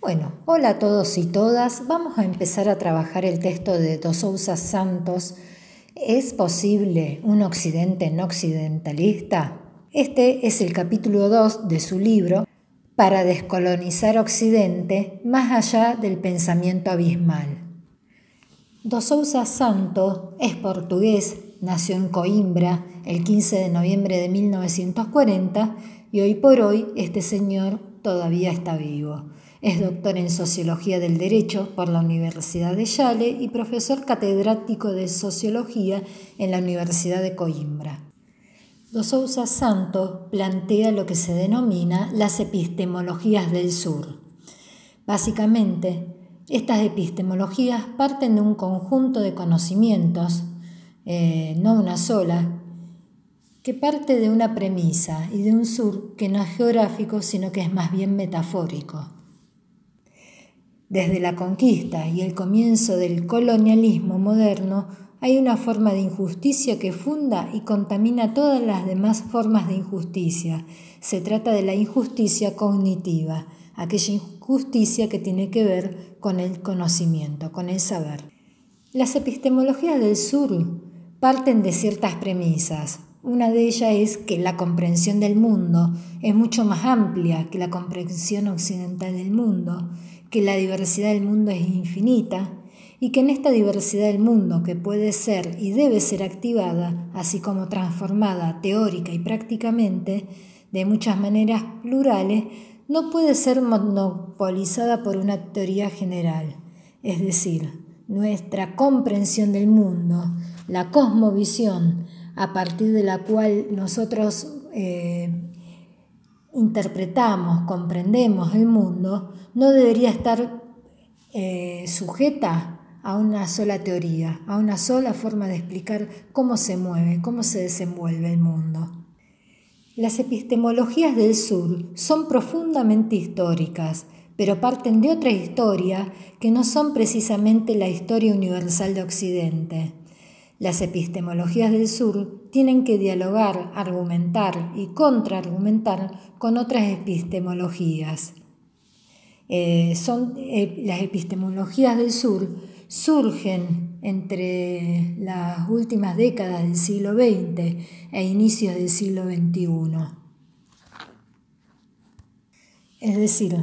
Bueno, hola a todos y todas. Vamos a empezar a trabajar el texto de Dos Sousa Santos. ¿Es posible un occidente no occidentalista? Este es el capítulo 2 de su libro Para descolonizar Occidente más allá del pensamiento abismal. Dos Sousa Santos es portugués, nació en Coimbra el 15 de noviembre de 1940 y hoy por hoy este señor todavía está vivo. Es doctor en Sociología del Derecho por la Universidad de Yale y profesor catedrático de Sociología en la Universidad de Coimbra. Dos Sousa Santo plantea lo que se denomina las epistemologías del sur. Básicamente, estas epistemologías parten de un conjunto de conocimientos, eh, no una sola, que parte de una premisa y de un sur que no es geográfico, sino que es más bien metafórico. Desde la conquista y el comienzo del colonialismo moderno hay una forma de injusticia que funda y contamina todas las demás formas de injusticia. Se trata de la injusticia cognitiva, aquella injusticia que tiene que ver con el conocimiento, con el saber. Las epistemologías del sur parten de ciertas premisas, una de ellas es que la comprensión del mundo es mucho más amplia que la comprensión occidental del mundo, que la diversidad del mundo es infinita y que en esta diversidad del mundo que puede ser y debe ser activada, así como transformada teórica y prácticamente, de muchas maneras plurales, no puede ser monopolizada por una teoría general. Es decir, nuestra comprensión del mundo, la cosmovisión, a partir de la cual nosotros eh, interpretamos, comprendemos el mundo, no debería estar eh, sujeta a una sola teoría, a una sola forma de explicar cómo se mueve, cómo se desenvuelve el mundo. Las epistemologías del sur son profundamente históricas, pero parten de otra historia que no son precisamente la historia universal de Occidente. Las epistemologías del sur tienen que dialogar, argumentar y contraargumentar con otras epistemologías. Eh, son, eh, las epistemologías del sur surgen entre las últimas décadas del siglo XX e inicios del siglo XXI. Es decir,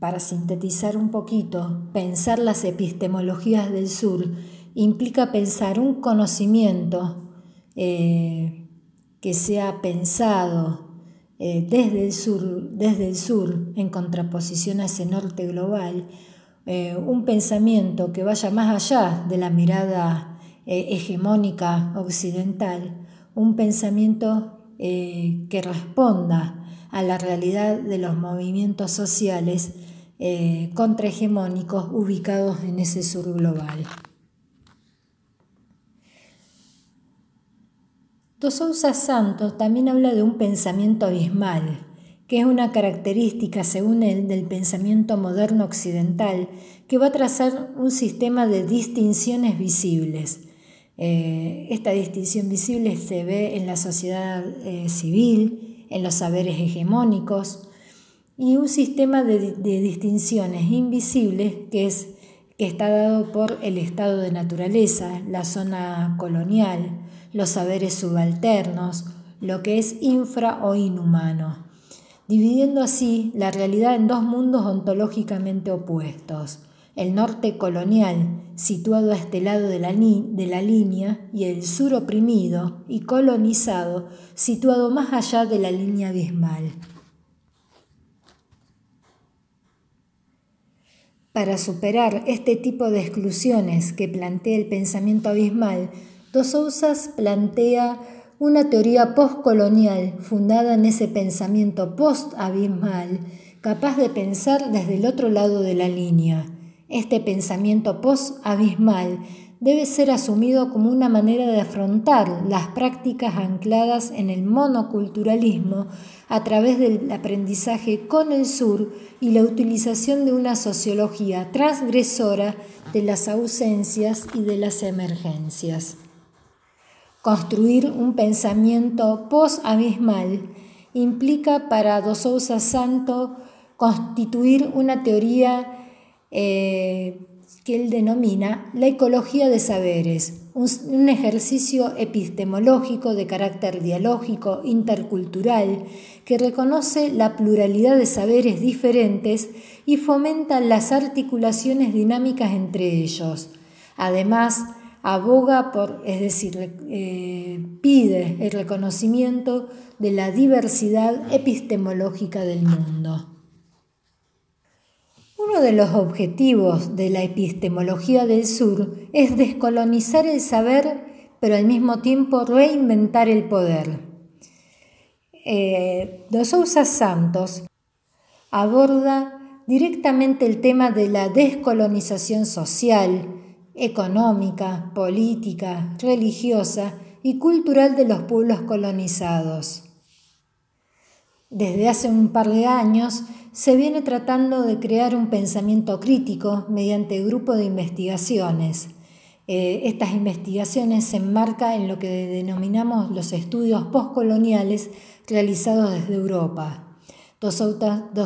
para sintetizar un poquito, pensar las epistemologías del sur implica pensar un conocimiento eh, que sea pensado eh, desde, el sur, desde el sur en contraposición a ese norte global, eh, un pensamiento que vaya más allá de la mirada hegemónica occidental, un pensamiento que responda a la realidad de los movimientos sociales contrahegemónicos ubicados en ese sur global. Dos Sousa Santos también habla de un pensamiento abismal, que es una característica, según él, del pensamiento moderno occidental, que va a trazar un sistema de distinciones visibles. Eh, esta distinción visible se ve en la sociedad eh, civil, en los saberes hegemónicos, y un sistema de, de distinciones invisibles que, es, que está dado por el estado de naturaleza, la zona colonial, los saberes subalternos, lo que es infra o inhumano, dividiendo así la realidad en dos mundos ontológicamente opuestos, el norte colonial, situado a este lado de la, de la línea, y el sur oprimido y colonizado, situado más allá de la línea abismal. Para superar este tipo de exclusiones que plantea el pensamiento abismal, Dos Sousas plantea una teoría postcolonial fundada en ese pensamiento post-abismal, capaz de pensar desde el otro lado de la línea. Este pensamiento post-abismal debe ser asumido como una manera de afrontar las prácticas ancladas en el monoculturalismo a través del aprendizaje con el sur y la utilización de una sociología transgresora de las ausencias y de las emergencias. Construir un pensamiento post-abismal implica para Dos Sousa Santo constituir una teoría eh, que él denomina la ecología de saberes, un, ejercicio epistemológico de carácter dialógico, intercultural, que reconoce la pluralidad de saberes diferentes y fomenta las articulaciones dinámicas entre ellos. Además, aboga por, es decir, eh, pide el reconocimiento de la diversidad epistemológica del mundo. Uno de los objetivos de la epistemología del sur es descolonizar el saber, pero al mismo tiempo reinventar el poder. Eh, Dos Sousa Santos aborda directamente el tema de la descolonización social, económica, política, religiosa y cultural de los pueblos colonizados. Desde hace un par de años se viene tratando de crear un pensamiento crítico mediante grupo de investigaciones. Eh, estas investigaciones se enmarcan en lo que denominamos los estudios postcoloniales realizados desde Europa. Dos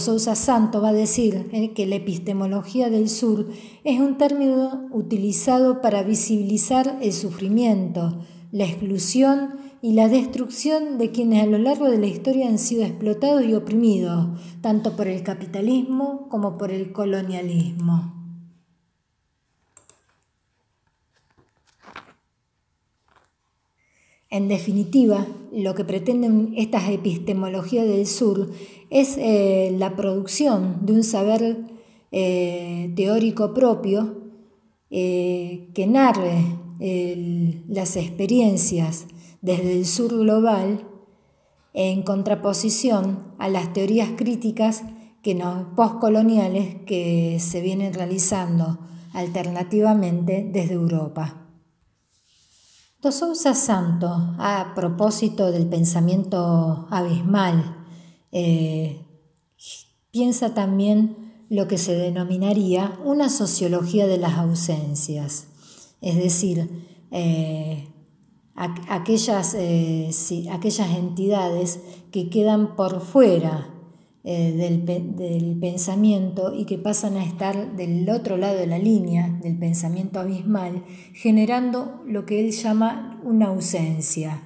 Sousa Santo va a decir que la epistemología del sur es un término utilizado para visibilizar el sufrimiento, la exclusión y la destrucción de quienes a lo largo de la historia han sido explotados y oprimidos, tanto por el capitalismo como por el colonialismo. En definitiva, lo que pretenden estas epistemologías del sur es eh, la producción de un saber eh, teórico propio eh, que narre las experiencias desde el sur global en contraposición a las teorías críticas que no, postcoloniales que se vienen realizando alternativamente desde Europa. Dos Sousa Santo, a propósito del pensamiento abismal, eh, piensa también lo que se denominaría una sociología de las ausencias, es decir, eh, aquellas, eh, aquellas entidades que quedan por fuera eh, del, pensamiento y que pasan a estar del otro lado de la línea del pensamiento abismal, generando lo que él llama una ausencia.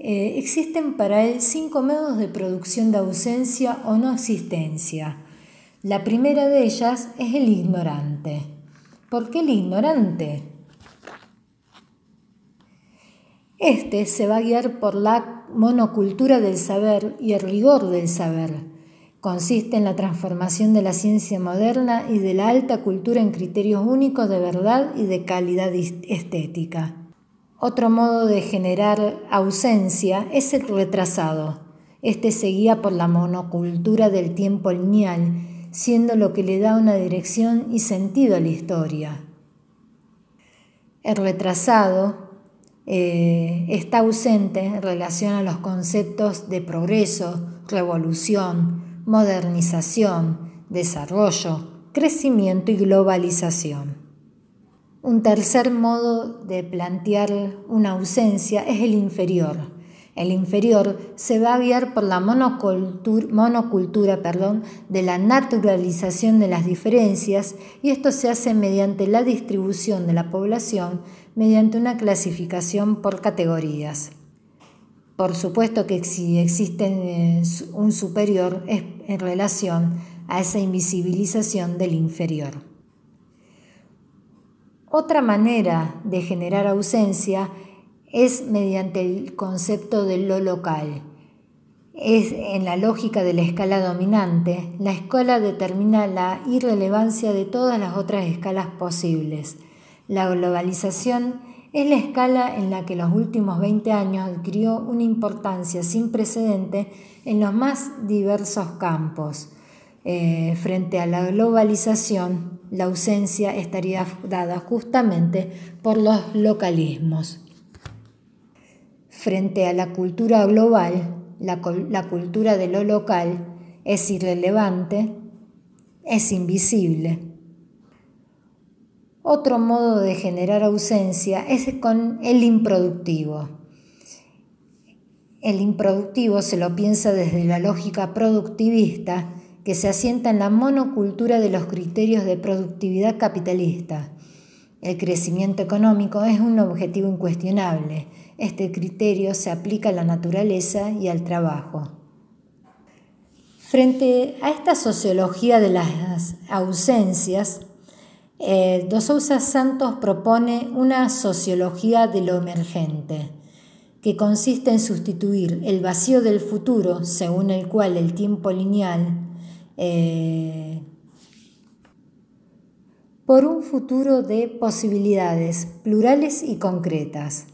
Eh, existen para él cinco modos de producción de ausencia o no existencia. La primera de ellas es el ignorante. ¿Por qué el ignorante? Este se va a guiar por la monocultura del saber y el rigor del saber. Consiste en la transformación de la ciencia moderna y de la alta cultura en criterios únicos de verdad y de calidad estética. Otro modo de generar ausencia es el retrasado. Este se guía por la monocultura del tiempo lineal, siendo lo que le da una dirección y sentido a la historia. El retrasado eh, está ausente en relación a los conceptos de progreso, revolución, modernización, desarrollo, crecimiento y globalización. Un tercer modo de plantear una ausencia es el inferior, el inferior se va a guiar por la monocultura, perdón, de la naturalización de las diferencias y esto se hace mediante la distribución de la población mediante una clasificación por categorías. Por supuesto que si existe eh, un superior es en relación a esa invisibilización del inferior. Otra manera de generar ausencia es mediante el concepto de lo local. Es en la lógica de la escala dominante, la escala determina la irrelevancia de todas las otras escalas posibles. La globalización es la escala en la que los últimos 20 años adquirió una importancia sin precedente en los más diversos campos. Eh, frente a la globalización, la ausencia estaría dada justamente por los localismos. Frente a la cultura global, la, cultura de lo local es irrelevante, es invisible. Otro modo de generar ausencia es con el improductivo. El improductivo se lo piensa desde la lógica productivista que se asienta en la monocultura de los criterios de productividad capitalista. El crecimiento económico es un objetivo incuestionable. Este criterio se aplica a la naturaleza y al trabajo. Frente a esta sociología de las ausencias, eh, Dos Sousa Santos propone una sociología de lo emergente, que consiste en sustituir el vacío del futuro, según el cual el tiempo lineal, eh, por un futuro de posibilidades plurales y concretas.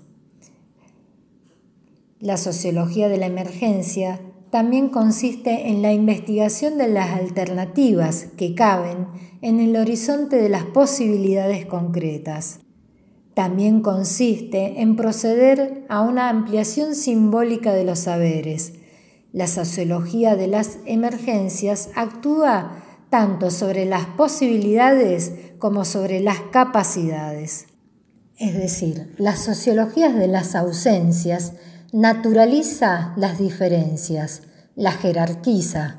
La sociología de la emergencia también consiste en la investigación de las alternativas que caben en el horizonte de las posibilidades concretas. También consiste en proceder a una ampliación simbólica de los saberes. La sociología de las emergencias actúa tanto sobre las posibilidades como sobre las capacidades. Es decir, las sociologías de las ausencias naturaliza las diferencias, las jerarquiza.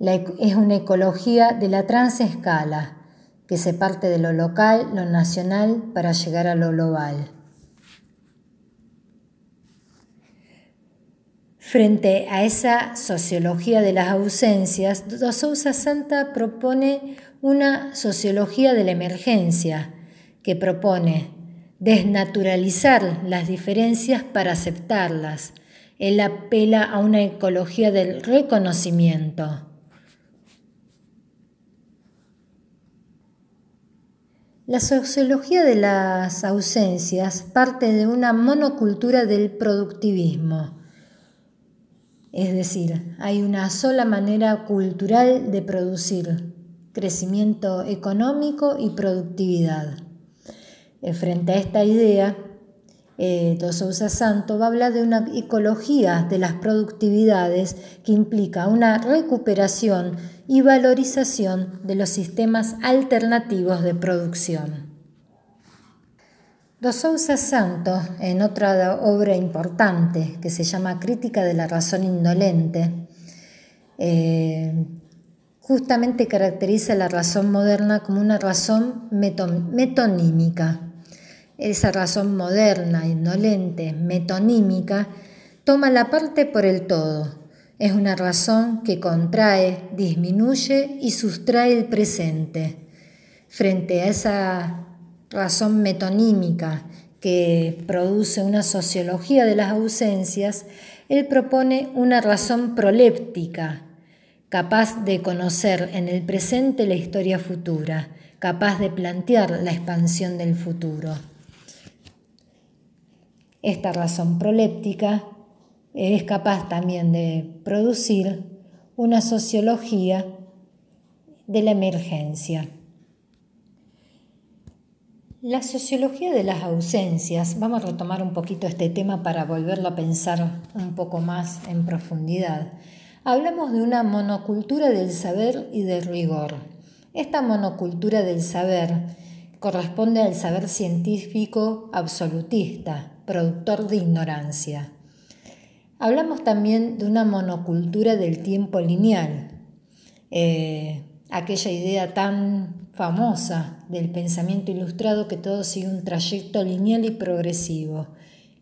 es una ecología de la transescala, que se parte de lo local, lo nacional, para llegar a lo global. Frente a esa sociología de las ausencias, Sousa Santa propone una sociología de la emergencia, que propone desnaturalizar las diferencias para aceptarlas. Él apela a una ecología del reconocimiento. La sociología de las ausencias parte de una monocultura del productivismo. Es decir, hay una sola manera cultural de producir crecimiento económico y productividad. Eh, frente a esta idea, eh, Santo va a hablar de una ecología de las productividades que implica una recuperación y valorización de los sistemas alternativos de producción. Dos Sousa Santo, en otra obra importante que se llama Crítica de la razón indolente, eh, justamente caracteriza la razón moderna como una razón metonímica esa razón moderna, indolente, metonímica, toma la parte por el todo. Es una razón que contrae, disminuye y sustrae el presente. Frente a esa razón metonímica que produce una sociología de las ausencias, él propone una razón proléptica, capaz de conocer en el presente la historia futura, capaz de plantear la expansión del futuro. Esta razón proléptica es capaz también de producir una sociología de la emergencia. La sociología de las ausencias, vamos a retomar un poquito este tema para volverlo a pensar un poco más en profundidad. Hablamos de una monocultura del saber y del rigor. Esta monocultura del saber corresponde al saber científico absolutista, productor de ignorancia. Hablamos también de una monocultura del tiempo lineal, eh, aquella idea tan famosa del pensamiento ilustrado que todo sigue un trayecto lineal y progresivo.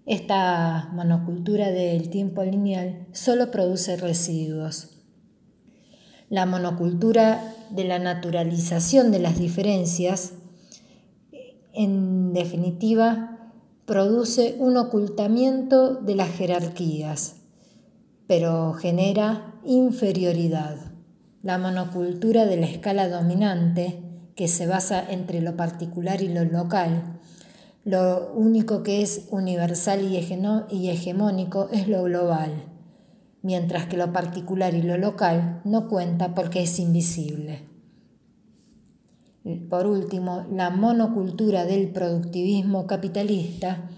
Esta monocultura del tiempo lineal solo produce residuos. La monocultura de la naturalización de las diferencias, en definitiva, produce un ocultamiento de las jerarquías, pero genera inferioridad. La monocultura de la escala dominante, que se basa entre lo particular y lo local, lo único que es universal y hegemónico es lo global, mientras que lo particular y lo local no cuenta porque es invisible. Por último, la monocultura del productivismo capitalista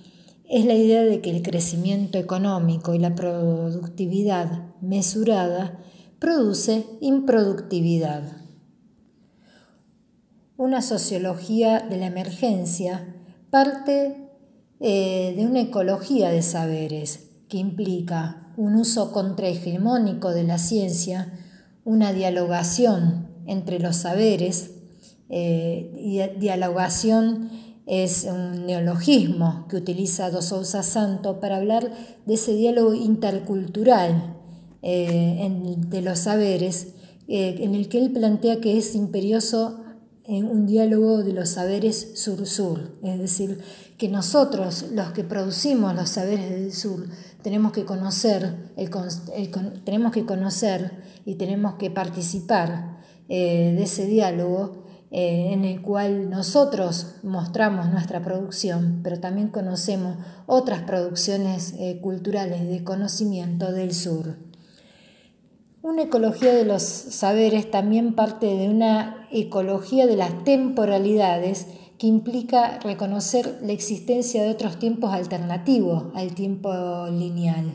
es la idea de que el crecimiento económico y la productividad mesurada produce improductividad. Una sociología de la emergencia parte eh, de una ecología de saberes que implica un uso contrahegemónico de la ciencia, una dialogación entre los saberes, eh, dialogación es un neologismo que utiliza Dos Sousa Santo para hablar de ese diálogo intercultural eh, de los saberes, en el que él plantea que es imperioso en un diálogo de los saberes sur-sur, es decir, que nosotros, los que producimos los saberes del sur, tenemos que conocer, tenemos que conocer y tenemos que participar eh, de ese diálogo eh, en el cual nosotros mostramos nuestra producción, pero también conocemos otras producciones eh, culturales de conocimiento del sur. Una ecología de los saberes también parte de una ecología de las temporalidades que implica reconocer la existencia de otros tiempos alternativos al tiempo lineal.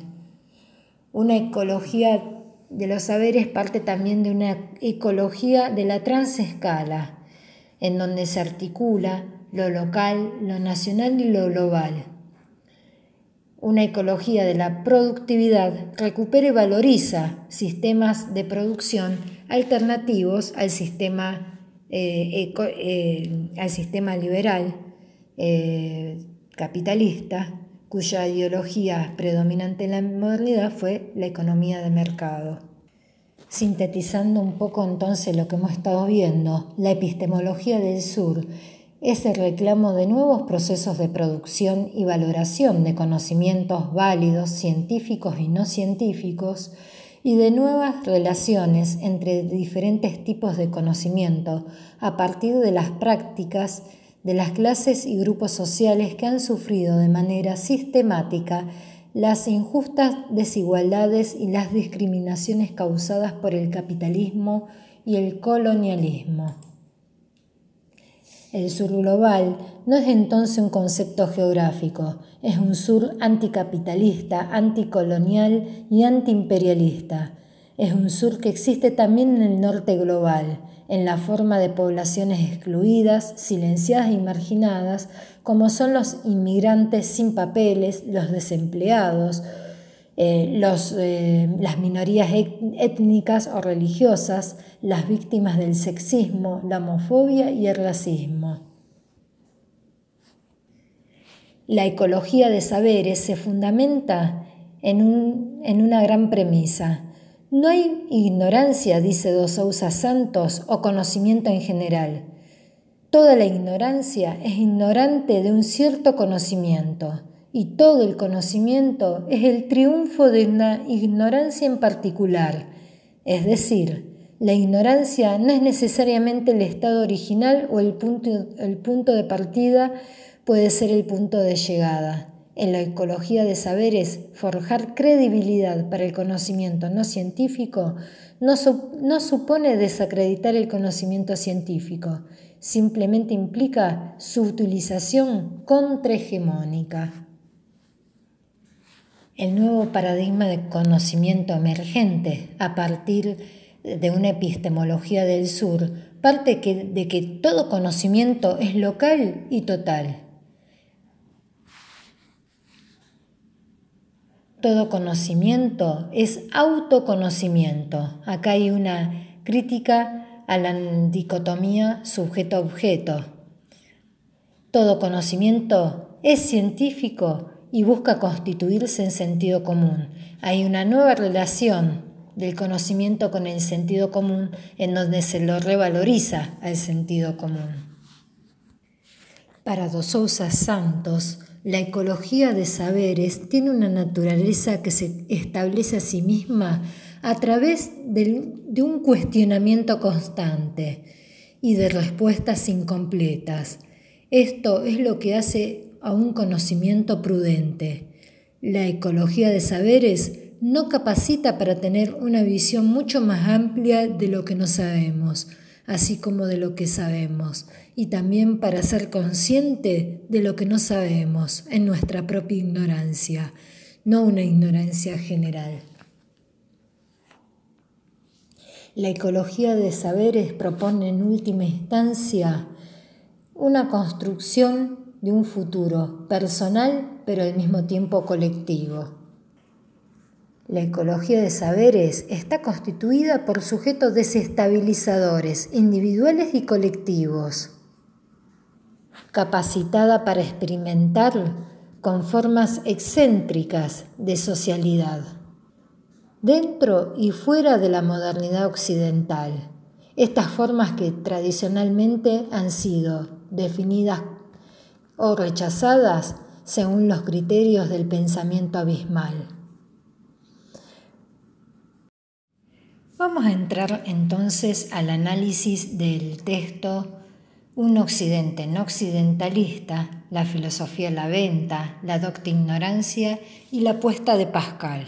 Una ecología de los saberes parte también de una ecología de la transescala, en donde se articula lo local, lo nacional y lo global. Una ecología de la productividad recupera y valoriza sistemas de producción alternativos al sistema, eh, eh, al sistema liberal eh, capitalista, cuya ideología predominante en la modernidad fue la economía de mercado. Sintetizando un poco entonces lo que hemos estado viendo, la epistemología del sur es el reclamo de nuevos procesos de producción y valoración de conocimientos válidos, científicos y no científicos, y de nuevas relaciones entre diferentes tipos de conocimiento a partir de las prácticas de las clases y grupos sociales que han sufrido de manera sistemática las injustas desigualdades y las discriminaciones causadas por el capitalismo y el colonialismo. El sur global no es entonces un concepto geográfico, es un sur anticapitalista, anticolonial y antiimperialista. Es un sur que existe también en el norte global, en la forma de poblaciones excluidas, silenciadas y marginadas, como son los inmigrantes sin papeles, los desempleados, eh, eh, las minorías étnicas o religiosas, las víctimas del sexismo, la homofobia y el racismo. La ecología de saberes se fundamenta en, en una gran premisa. No hay ignorancia, dice Dos Sousa Santos, o conocimiento en general. Toda la ignorancia es ignorante de un cierto conocimiento y todo el conocimiento es el triunfo de una ignorancia en particular. Es decir, la ignorancia no es necesariamente el estado original o el punto, el punto de partida puede ser el punto de llegada. En la ecología de saberes, forjar credibilidad para el conocimiento no científico no, no supone desacreditar el conocimiento científico, simplemente implica su utilización contrahegemónica. El nuevo paradigma de conocimiento emergente a partir de una epistemología del sur parte de que todo conocimiento es local y total. Todo conocimiento es autoconocimiento. Acá hay una crítica a la dicotomía sujeto-objeto. Todo conocimiento es científico y busca constituirse en sentido común. Hay una nueva relación del conocimiento con el sentido común en donde se lo revaloriza al sentido común. Para Dos Santos, la ecología de saberes tiene una naturaleza que se establece a sí misma a través de un cuestionamiento constante y de respuestas incompletas. Esto es lo que hace a un conocimiento prudente. La ecología de saberes no capacita para tener una visión mucho más amplia de lo que no sabemos, así como de lo que sabemos, y también para ser consciente de lo que no sabemos en nuestra propia ignorancia, no una ignorancia general. La ecología de saberes propone en última instancia una construcción de un futuro personal pero al mismo tiempo colectivo. La ecología de saberes está constituida por sujetos desestabilizadores, individuales y colectivos, capacitada para experimentar con formas excéntricas de socialidad, dentro y fuera de la modernidad occidental. Estas formas que tradicionalmente han sido definidas o rechazadas según los criterios del pensamiento abismal. Vamos a entrar entonces al análisis del texto Un Occidente no occidentalista, la filosofía la venta, la docta ignorancia y la apuesta de Pascal.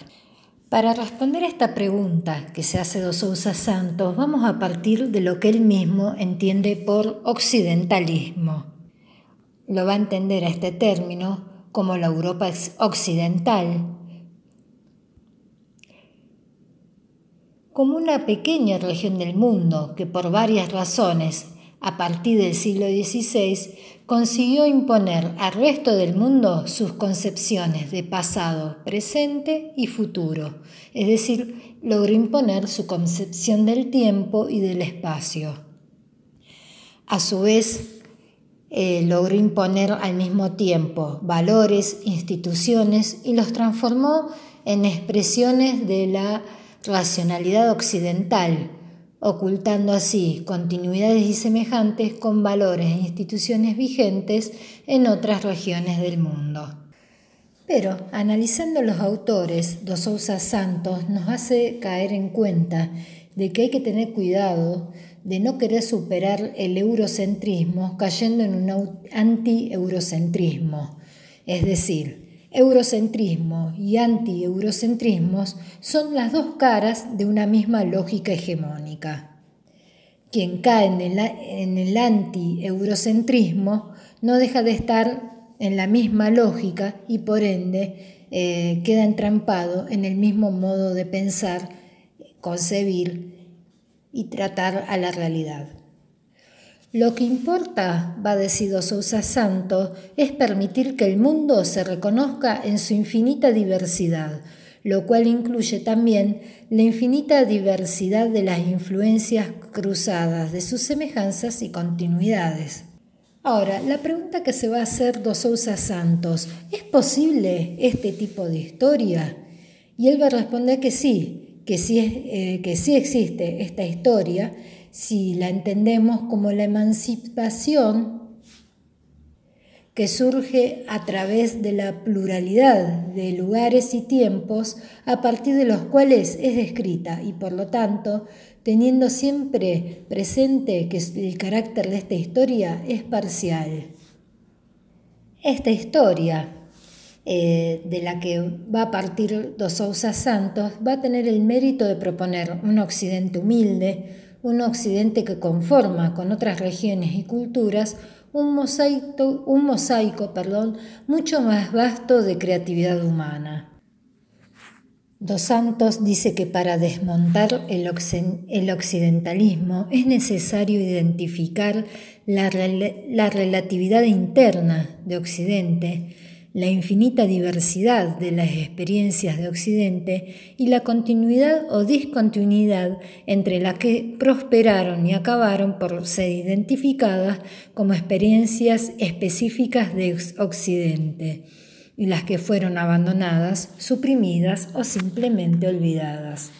Para responder a esta pregunta que se hace de Sousa Santos, vamos a partir de lo que él mismo entiende por occidentalismo. Lo va a entender a este término como la Europa occidental, como una pequeña región del mundo que por varias razones, a partir del siglo XVI, consiguió imponer al resto del mundo sus concepciones de pasado, presente y futuro, es decir, logró imponer su concepción del tiempo y del espacio. A su vez, eh, logró imponer al mismo tiempo valores, instituciones y los transformó en expresiones de la racionalidad occidental, ocultando así continuidades y semejantes con valores e instituciones vigentes en otras regiones del mundo. Pero analizando los autores, Dos Sousa Santos nos hace caer en cuenta de que hay que tener cuidado de no querer superar el eurocentrismo cayendo en un anti-eurocentrismo, es decir, Eurocentrismo y anti-eurocentrismos son las dos caras de una misma lógica hegemónica. Quien cae en el, anti-eurocentrismo no deja de estar en la misma lógica y por ende eh, queda entrampado en el mismo modo de pensar, concebir y tratar a la realidad. Lo que importa, va decido Sousa Santo, es permitir que el mundo se reconozca en su infinita diversidad, lo cual incluye también la infinita diversidad de las influencias cruzadas, de sus semejanzas y continuidades. Ahora, la pregunta que se va a hacer Dos Sousa Santos, ¿es posible este tipo de historia? Y él va a responder que sí, que sí, eh, que sí existe esta historia si la entendemos como la emancipación que surge a través de la pluralidad de lugares y tiempos a partir de los cuales es descrita y por lo tanto teniendo siempre presente que el carácter de esta historia es parcial. Esta historia eh, de la que va a partir Dos Sousa Santos va a tener el mérito de proponer un occidente humilde, un occidente que conforma con otras regiones y culturas un mosaico, un mosaico perdón, mucho más vasto de creatividad humana. Dos Santos dice que para desmontar el, occidentalismo es necesario identificar la relatividad interna de Occidente, la infinita diversidad de las experiencias de Occidente y la continuidad o discontinuidad entre las que prosperaron y acabaron por ser identificadas como experiencias específicas de Occidente y las que fueron abandonadas, suprimidas o simplemente olvidadas.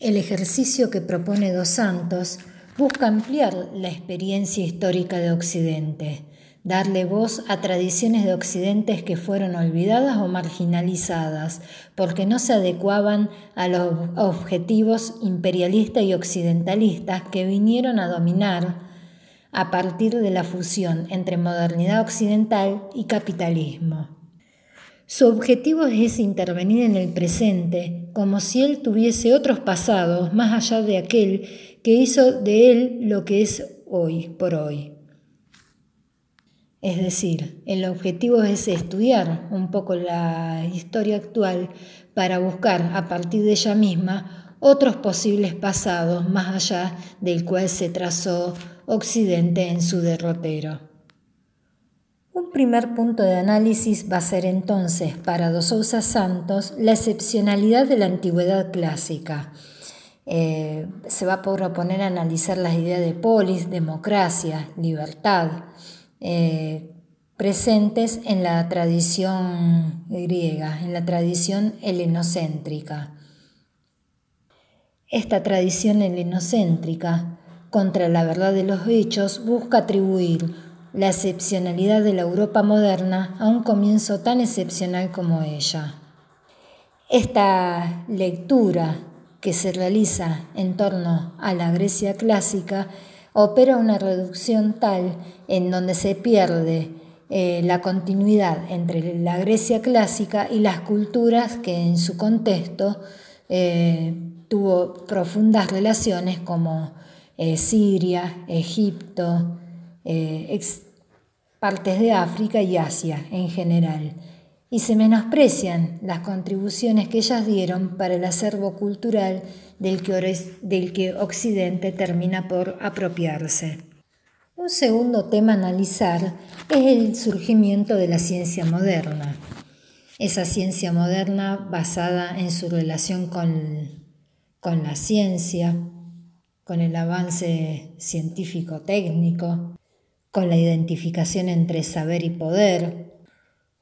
El ejercicio que propone Dos Santos busca ampliar la experiencia histórica de Occidente darle voz a tradiciones de occidentes que fueron olvidadas o marginalizadas porque no se adecuaban a los objetivos imperialistas y occidentalistas que vinieron a dominar a partir de la fusión entre modernidad occidental y capitalismo. Su objetivo es intervenir en el presente como si él tuviese otros pasados más allá de aquel que hizo de él lo que es hoy por hoy. Es decir, el objetivo es estudiar un poco la historia actual para buscar a partir de ella misma otros posibles pasados más allá del cual se trazó Occidente en su derrotero. Un primer punto de análisis va a ser entonces para Dos Sousa Santos la excepcionalidad de la antigüedad clásica. Eh, se va a proponer analizar las ideas de polis, democracia, libertad, eh, presentes en la tradición griega, en la tradición helenocéntrica. Esta tradición helenocéntrica, contra la verdad de los hechos, busca atribuir la excepcionalidad de la Europa moderna a un comienzo tan excepcional como ella. Esta lectura que se realiza en torno a la Grecia clásica opera una reducción tal en donde se pierde eh, la continuidad entre la Grecia clásica y las culturas que en su contexto eh, tuvo profundas relaciones como eh, Siria, Egipto, partes de África y Asia en general, y se menosprecian las contribuciones que ellas dieron para el acervo cultural del que, Occidente termina por apropiarse. Un segundo tema a analizar es el surgimiento de la ciencia moderna. Esa ciencia moderna basada en su relación con la ciencia, con el avance científico-técnico, con la identificación entre saber y poder,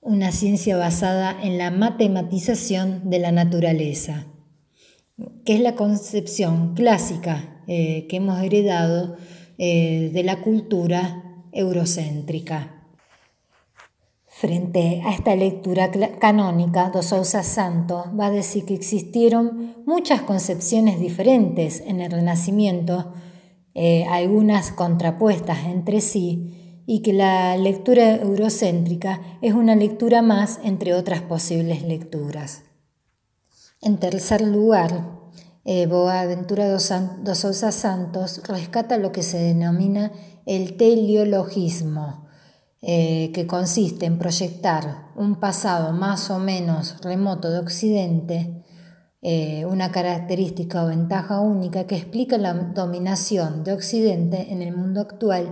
una ciencia basada en la matematización de la naturaleza, que es la concepción clásica eh, que hemos heredado eh, de la cultura eurocéntrica. Frente a esta lectura canónica, Dos Sousa Santos va a decir que existieron muchas concepciones diferentes en el Renacimiento eh, algunas contrapuestas entre sí, y que la lectura eurocéntrica es una lectura más entre otras posibles lecturas. En tercer lugar, eh, Boaventura dos, Sousa Santos rescata lo que se denomina el teleologismo, eh, que consiste en proyectar un pasado más o menos remoto de Occidente eh, una característica o ventaja única que explica la dominación de Occidente en el mundo actual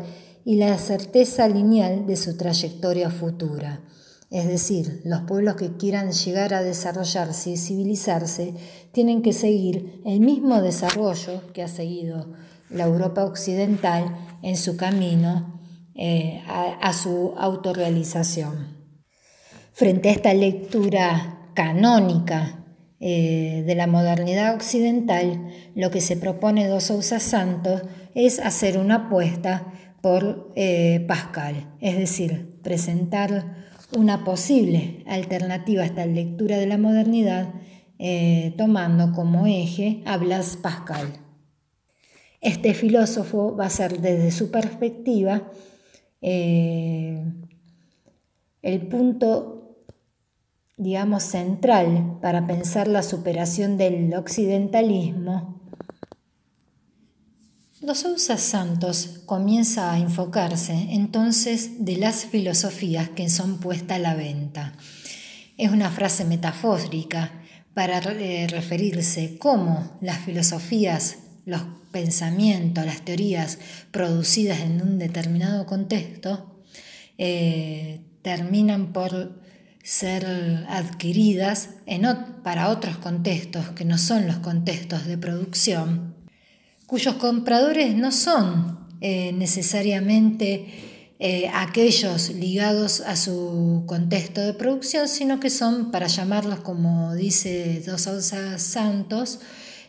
y la certeza lineal de su trayectoria futura. Es decir, los pueblos que quieran llegar a desarrollarse y civilizarse tienen que seguir el mismo desarrollo que ha seguido la Europa occidental en su camino eh, a su autorrealización. Frente a esta lectura canónica eh, de la modernidad occidental, lo que se propone Dos Sousa Santos es hacer una apuesta por eh, Pascal, es decir, presentar una posible alternativa a esta lectura de la modernidad eh, tomando como eje a Blas Pascal. Este filósofo va a ser desde su perspectiva el punto digamos, central para pensar la superación del occidentalismo, los Sousa Santos comienza a enfocarse entonces de las filosofías que son puestas a la venta. Es una frase metafórica para eh, referirse cómo las filosofías, los pensamientos, las teorías producidas en un determinado contexto eh, terminan por ser adquiridas para otros contextos que no son los contextos de producción, cuyos compradores no son eh, necesariamente eh, aquellos ligados a su contexto de producción, sino que son, para llamarlos como dice Dos Sousa Santos,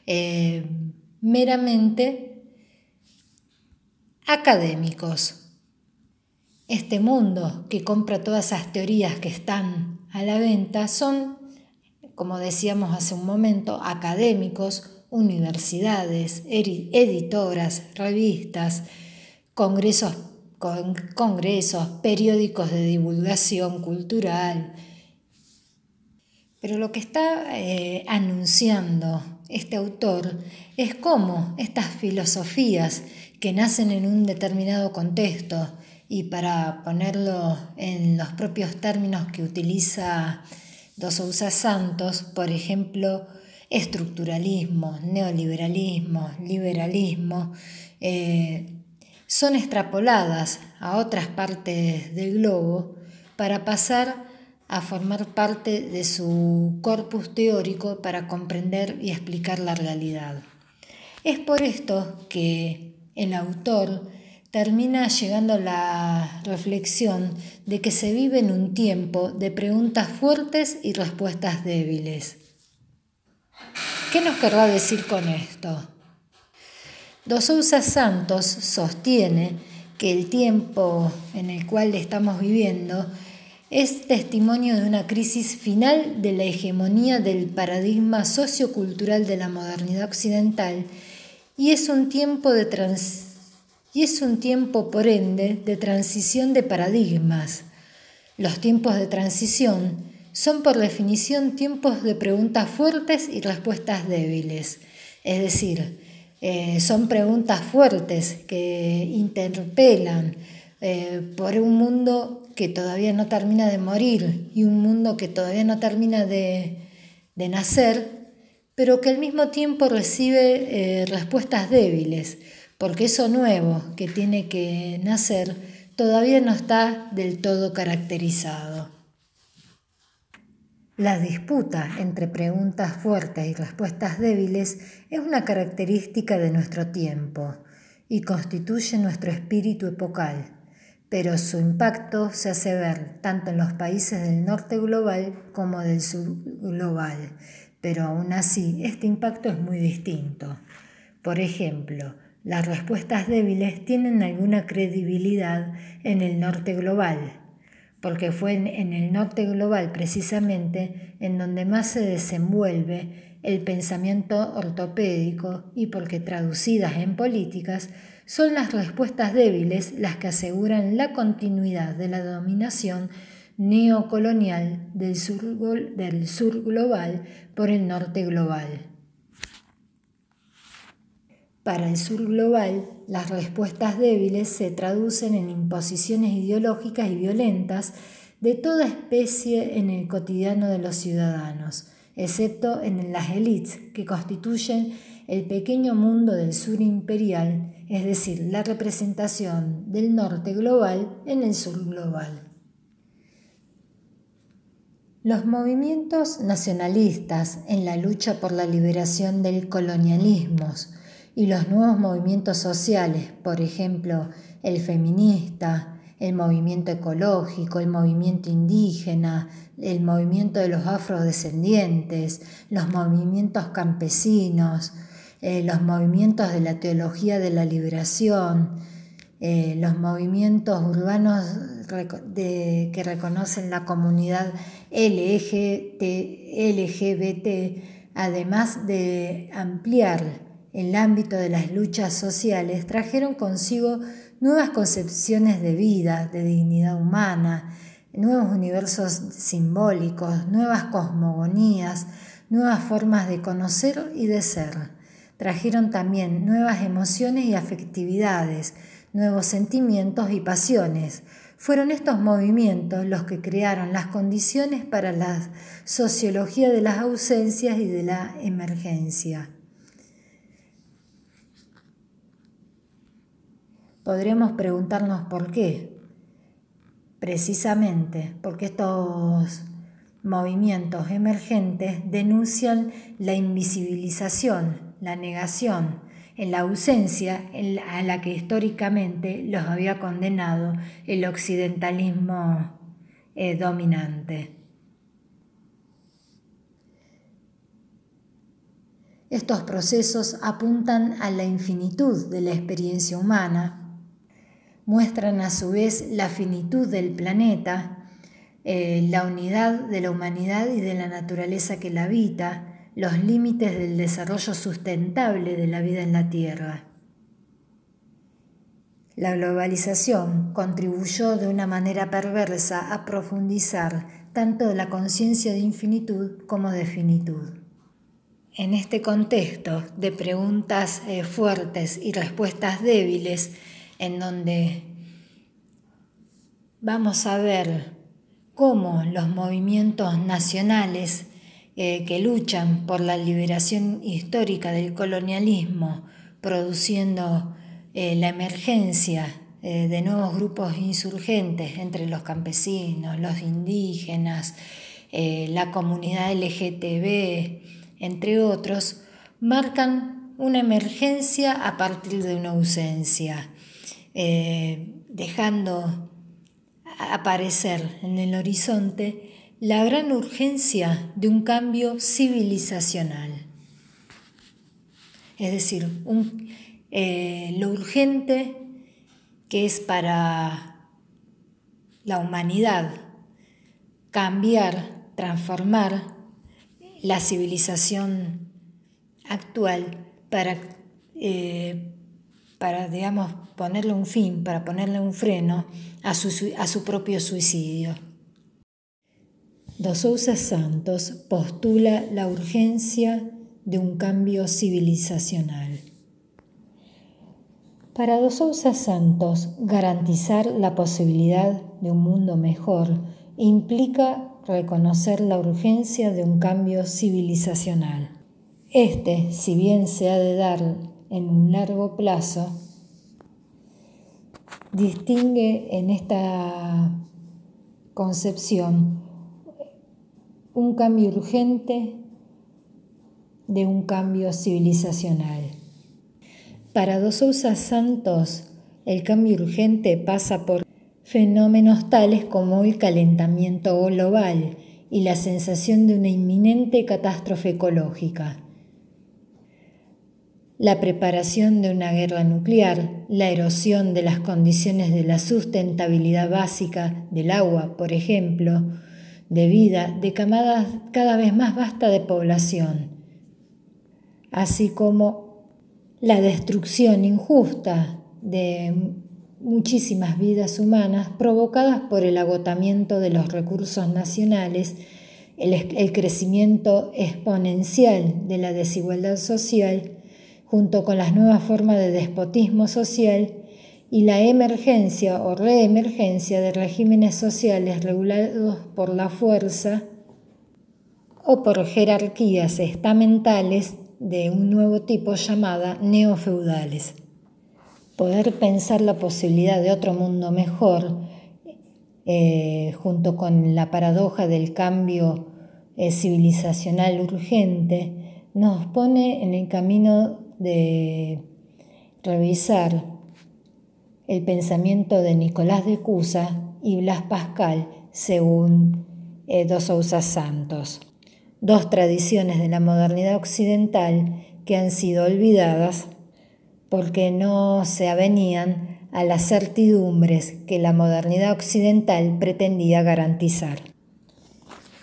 eh, meramente académicos, este mundo que compra todas esas teorías que están a la venta son, como decíamos hace un momento, académicos, universidades, editoras, revistas, congresos, congresos, periódicos de divulgación cultural. Pero lo que está eh, anunciando este autor es cómo estas filosofías que nacen en un determinado contexto, y para ponerlo en los propios términos que utiliza Dos Santos, por ejemplo, estructuralismo, neoliberalismo, liberalismo, eh, son extrapoladas a otras partes del globo para pasar a formar parte de su corpus teórico para comprender y explicar la realidad. Es por esto que el autor termina llegando a la reflexión de que se vive en un tiempo de preguntas fuertes y respuestas débiles. ¿Qué nos querrá decir con esto? Sousa Santos sostiene que el tiempo en el cual estamos viviendo es testimonio de una crisis final de la hegemonía del paradigma sociocultural de la modernidad occidental y es un tiempo de y es un tiempo por ende de transición de paradigmas. Los tiempos de transición son por definición tiempos de preguntas fuertes y respuestas débiles, es decir, eh, son preguntas fuertes que interpelan eh, por un mundo que todavía no termina de morir y un mundo que todavía no termina de, nacer, pero que al mismo tiempo recibe eh, respuestas débiles, porque eso nuevo que tiene que nacer todavía no está del todo caracterizado. La disputa entre preguntas fuertes y respuestas débiles es una característica de nuestro tiempo y constituye nuestro espíritu epocal pero su impacto se hace ver tanto en los países del norte global como del sur global, pero aún así este impacto es muy distinto. Por ejemplo, las respuestas débiles tienen alguna credibilidad en el norte global, porque fue en, el norte global precisamente en donde más se desenvuelve el pensamiento ortopédico y porque traducidas en políticas son las respuestas débiles las que aseguran la continuidad de la dominación neocolonial del sur, global por el norte global. Para el sur global, las respuestas débiles se traducen en imposiciones ideológicas y violentas de toda especie en el cotidiano de los ciudadanos, excepto en las élites que constituyen el pequeño mundo del sur imperial, es decir, la representación del norte global en el sur global. Los movimientos nacionalistas en la lucha por la liberación del colonialismo y los nuevos movimientos sociales, por ejemplo, el feminista, el movimiento ecológico, el movimiento indígena, el movimiento de los afrodescendientes, los movimientos campesinos, eh, los movimientos de la teología de la liberación, eh, los movimientos urbanos que reconocen la comunidad LGBT, además de ampliar el ámbito de las luchas sociales, trajeron consigo nuevas concepciones de vida, de dignidad humana, nuevos universos simbólicos, nuevas cosmogonías, nuevas formas de conocer y de ser trajeron también nuevas emociones y afectividades, nuevos sentimientos y pasiones. Fueron estos movimientos los que crearon las condiciones para la sociología de las ausencias y de la emergencia. Podremos preguntarnos por qué. Precisamente porque estos movimientos emergentes denuncian la invisibilización la negación, en la ausencia a la que históricamente los había condenado el occidentalismo eh, dominante. Estos procesos apuntan a la infinitud de la experiencia humana, muestran a su vez la finitud del planeta, eh, la unidad de la humanidad y de la naturaleza que la habita, los límites del desarrollo sustentable de la vida en la Tierra. La globalización contribuyó de una manera perversa a profundizar tanto la conciencia de infinitud como de finitud. En este contexto de preguntas eh, fuertes y respuestas débiles, en donde vamos a ver cómo los movimientos nacionales eh, que luchan por la liberación histórica del colonialismo, produciendo eh, la emergencia eh, de nuevos grupos insurgentes entre los campesinos, los indígenas, la comunidad LGTB, entre otros, marcan una emergencia a partir de una ausencia, eh, dejando aparecer en el horizonte la gran urgencia de un cambio civilizacional. Es decir, eh, lo urgente que es para la humanidad cambiar, transformar la civilización actual para, eh, para digamos, ponerle un fin, para ponerle un freno a su, a su propio suicidio. Dos Sousa Santos postula la urgencia de un cambio civilizacional. Para Dos Santos, garantizar la posibilidad de un mundo mejor implica reconocer la urgencia de un cambio civilizacional. Este, si bien se ha de dar en un largo plazo, distingue en esta concepción un cambio urgente de un cambio civilizacional. Para Dos Sousa Santos, el cambio urgente pasa por fenómenos tales como el calentamiento global y la sensación de una inminente catástrofe ecológica, la preparación de una guerra nuclear, la erosión de las condiciones de la sustentabilidad básica del agua, por ejemplo, de vida de camadas cada vez más vasta de población, así como la destrucción injusta de muchísimas vidas humanas provocadas por el agotamiento de los recursos nacionales, el, crecimiento exponencial de la desigualdad social, junto con las nuevas formas de despotismo social y la emergencia o reemergencia de regímenes sociales regulados por la fuerza o por jerarquías estamentales de un nuevo tipo llamada neofeudales. Poder pensar la posibilidad de otro mundo mejor, eh, junto con la paradoja del cambio eh, civilizacional urgente, nos pone en el camino de revisar el pensamiento de Nicolás de Cusa y Blas Pascal según eh, dos Sousa Santos, dos tradiciones de la modernidad occidental que han sido olvidadas porque no se avenían a las certidumbres que la modernidad occidental pretendía garantizar.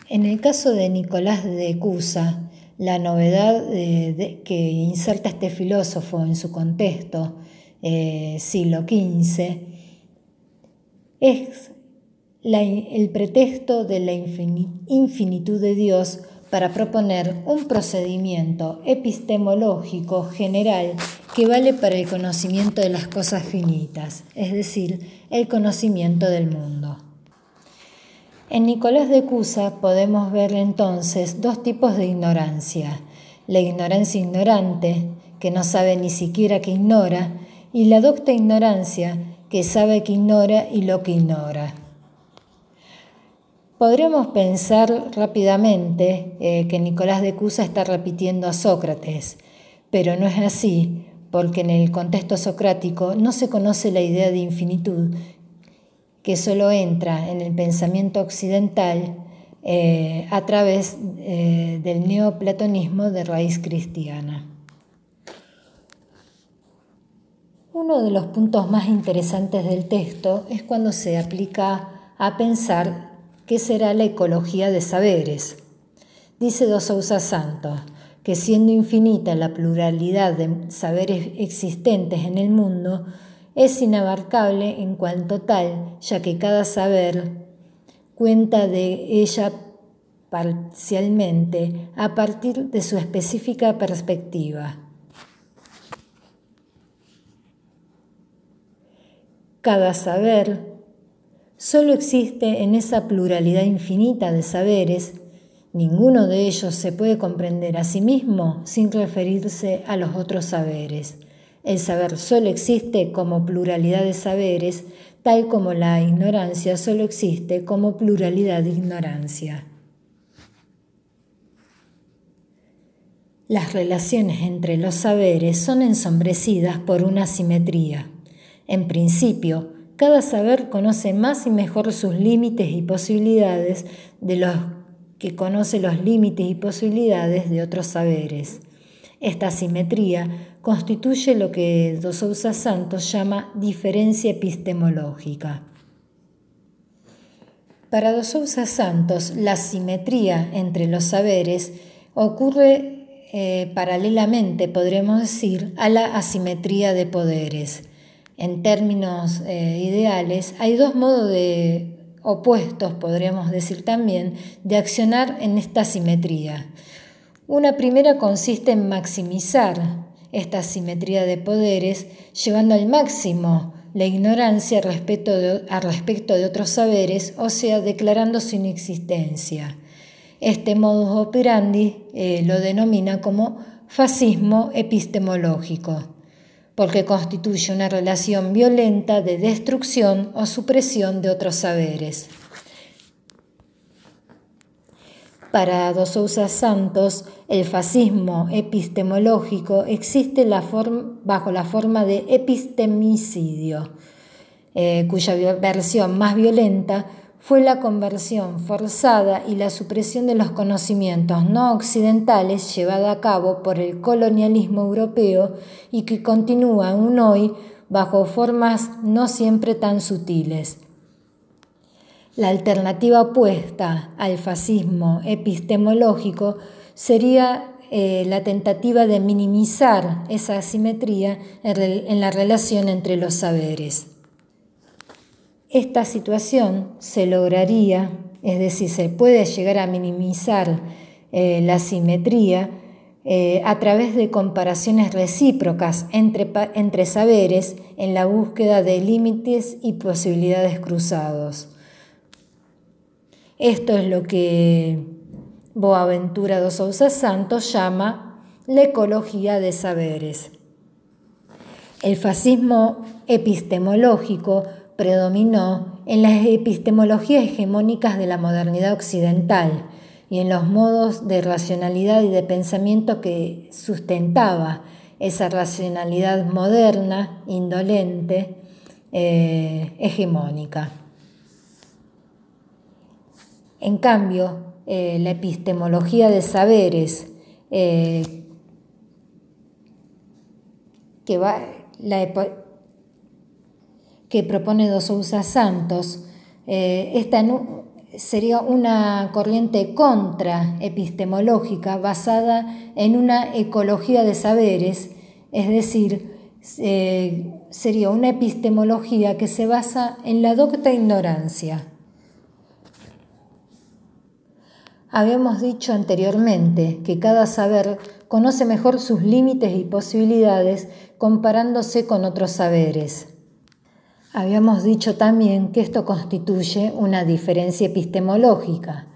En el caso de Nicolás de Cusa, la novedad que inserta este filósofo en su contexto eh, siglo XV, es el pretexto de la infinitud de Dios para proponer un procedimiento epistemológico general que vale para el conocimiento de las cosas finitas, es decir, el conocimiento del mundo. En Nicolás de Cusa podemos ver entonces dos tipos de ignorancia. La ignorancia ignorante, que no sabe ni siquiera que ignora, y la docta ignorancia, que sabe que ignora y lo que ignora. Podríamos pensar rápidamente eh, que Nicolás de Cusa está repitiendo a Sócrates, pero no es así, porque en el contexto socrático no se conoce la idea de infinitud, que solo entra en el pensamiento occidental eh, a través eh, del neoplatonismo de raíz cristiana. Uno de los puntos más interesantes del texto es cuando se aplica a pensar qué será la ecología de saberes. Dice Dos Santos que siendo infinita la pluralidad de saberes existentes en el mundo, es inabarcable en cuanto tal, ya que cada saber cuenta de ella parcialmente a partir de su específica perspectiva. Cada saber solo existe en esa pluralidad infinita de saberes, ninguno de ellos se puede comprender a sí mismo sin referirse a los otros saberes. El saber solo existe como pluralidad de saberes, tal como la ignorancia solo existe como pluralidad de ignorancia. Las relaciones entre los saberes son ensombrecidas por una simetría. En principio, cada saber conoce más y mejor sus límites y posibilidades de los que conoce los límites y posibilidades de otros saberes. Esta simetría constituye lo que Dos Sousa Santos llama diferencia epistemológica. Para Dos Sousa Santos, la simetría entre los saberes ocurre eh, paralelamente, podremos decir, a la asimetría de poderes. En términos eh, ideales, hay dos modos opuestos, podríamos decir también, de accionar en esta simetría. Una primera consiste en maximizar esta simetría de poderes, llevando al máximo la ignorancia respecto de, respecto de otros saberes, o sea, declarando su inexistencia. Este modus operandi eh, lo denomina como fascismo epistemológico, porque constituye una relación violenta de destrucción o supresión de otros saberes. Para Dos Sousa Santos, el fascismo epistemológico existe bajo la forma de epistemicidio, eh, cuya versión más violenta fue la conversión forzada y la supresión de los conocimientos no occidentales llevada a cabo por el colonialismo europeo y que continúa aún hoy bajo formas no siempre tan sutiles. La alternativa opuesta al fascismo epistemológico sería eh, la tentativa de minimizar esa asimetría en la relación entre los saberes. Esta situación se lograría, es decir, se puede llegar a minimizar eh, la asimetría eh, a través de comparaciones recíprocas entre, entre saberes en la búsqueda de límites y posibilidades cruzados. Esto es lo que Boaventura dos Sousa Santos llama la ecología de saberes. El fascismo epistemológico predominó en las epistemologías hegemónicas de la modernidad occidental y en los modos de racionalidad y de pensamiento que sustentaba esa racionalidad moderna, indolente, eh, hegemónica. En cambio, eh, la epistemología de saberes eh, que, va, que propone Dos Santos, eh, esta sería una corriente contra epistemológica basada en una ecología de saberes, es decir, sería una epistemología que se basa en la docta ignorancia. Habíamos dicho anteriormente que cada saber conoce mejor sus límites y posibilidades comparándose con otros saberes. Habíamos dicho también que esto constituye una diferencia epistemológica.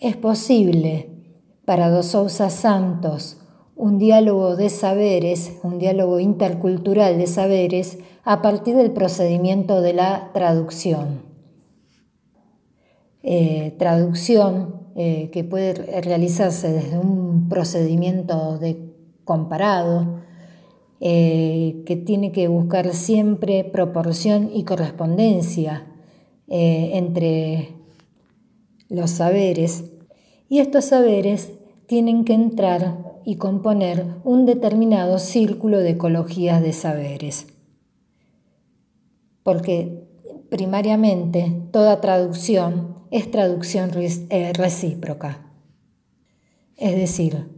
Es posible para dos Sousa Santos un diálogo de saberes, un diálogo intercultural de saberes a partir del procedimiento de la traducción. Eh, traducción eh, que puede realizarse desde un procedimiento de comparado, eh, que tiene que buscar siempre proporción y correspondencia entre los saberes, y estos saberes tienen que entrar y componer un determinado círculo de ecologías de saberes. Porque primariamente toda traducción es traducción eh, recíproca. Es decir,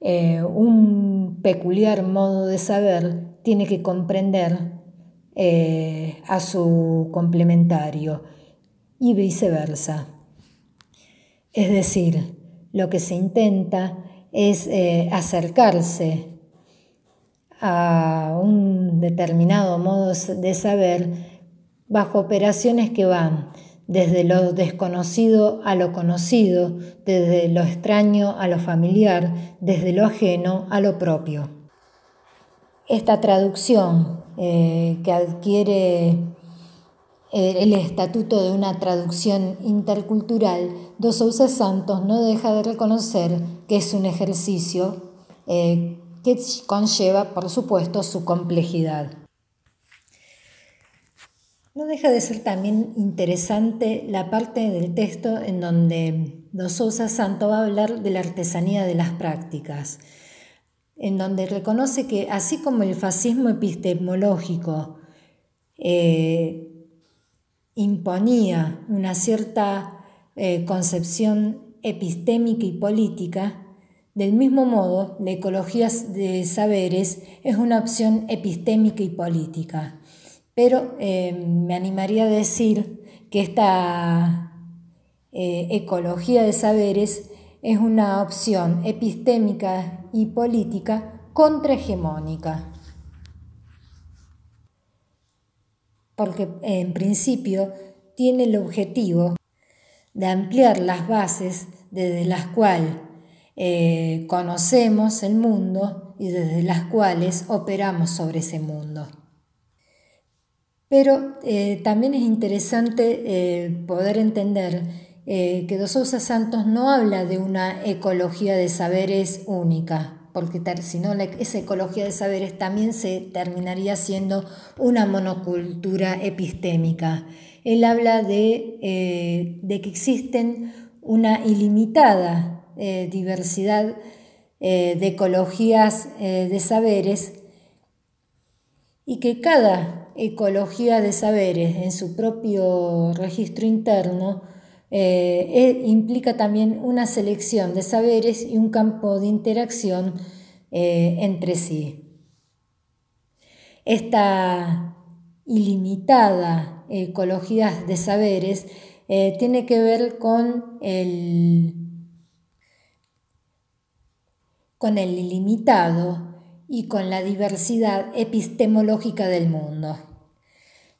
eh, un peculiar modo de saber tiene que comprender eh, a su complementario y viceversa. Es decir, lo que se intenta es acercarse a un determinado modo de saber bajo operaciones que van desde lo desconocido a lo conocido, desde lo extraño a lo familiar, desde lo ajeno a lo propio. Esta traducción eh, que adquiere eh, el estatuto de una traducción intercultural, Dos Santos no deja de reconocer que es un ejercicio eh, que conlleva, por supuesto, su complejidad. No deja de ser también interesante la parte del texto en donde Dos Sousa Santos va a hablar de la artesanía de las prácticas, en donde reconoce que así como el fascismo epistemológico eh, imponía una cierta eh, concepción epistémica y política, del mismo modo, la ecología de saberes es una opción epistémica y política. Pero eh, me animaría a decir que esta eh, ecología de saberes es una opción epistémica y política contrahegemónica. Porque en principio tiene el objetivo de ampliar las bases desde las cuales eh, conocemos el mundo y desde las cuales operamos sobre ese mundo. Pero eh, también es interesante eh, poder entender eh, que Dos Sousa Santos no habla de una ecología de saberes única, porque si no esa ecología de saberes también se terminaría siendo una monocultura epistémica. Él habla de, de que existen una ilimitada diversidad de ecologías de saberes y que cada ecología de saberes en su propio registro interno eh, implica también una selección de saberes y un campo de interacción eh, entre sí. Esta ilimitada ecología de saberes eh, tiene que ver con el, con el ilimitado y con la diversidad epistemológica del mundo.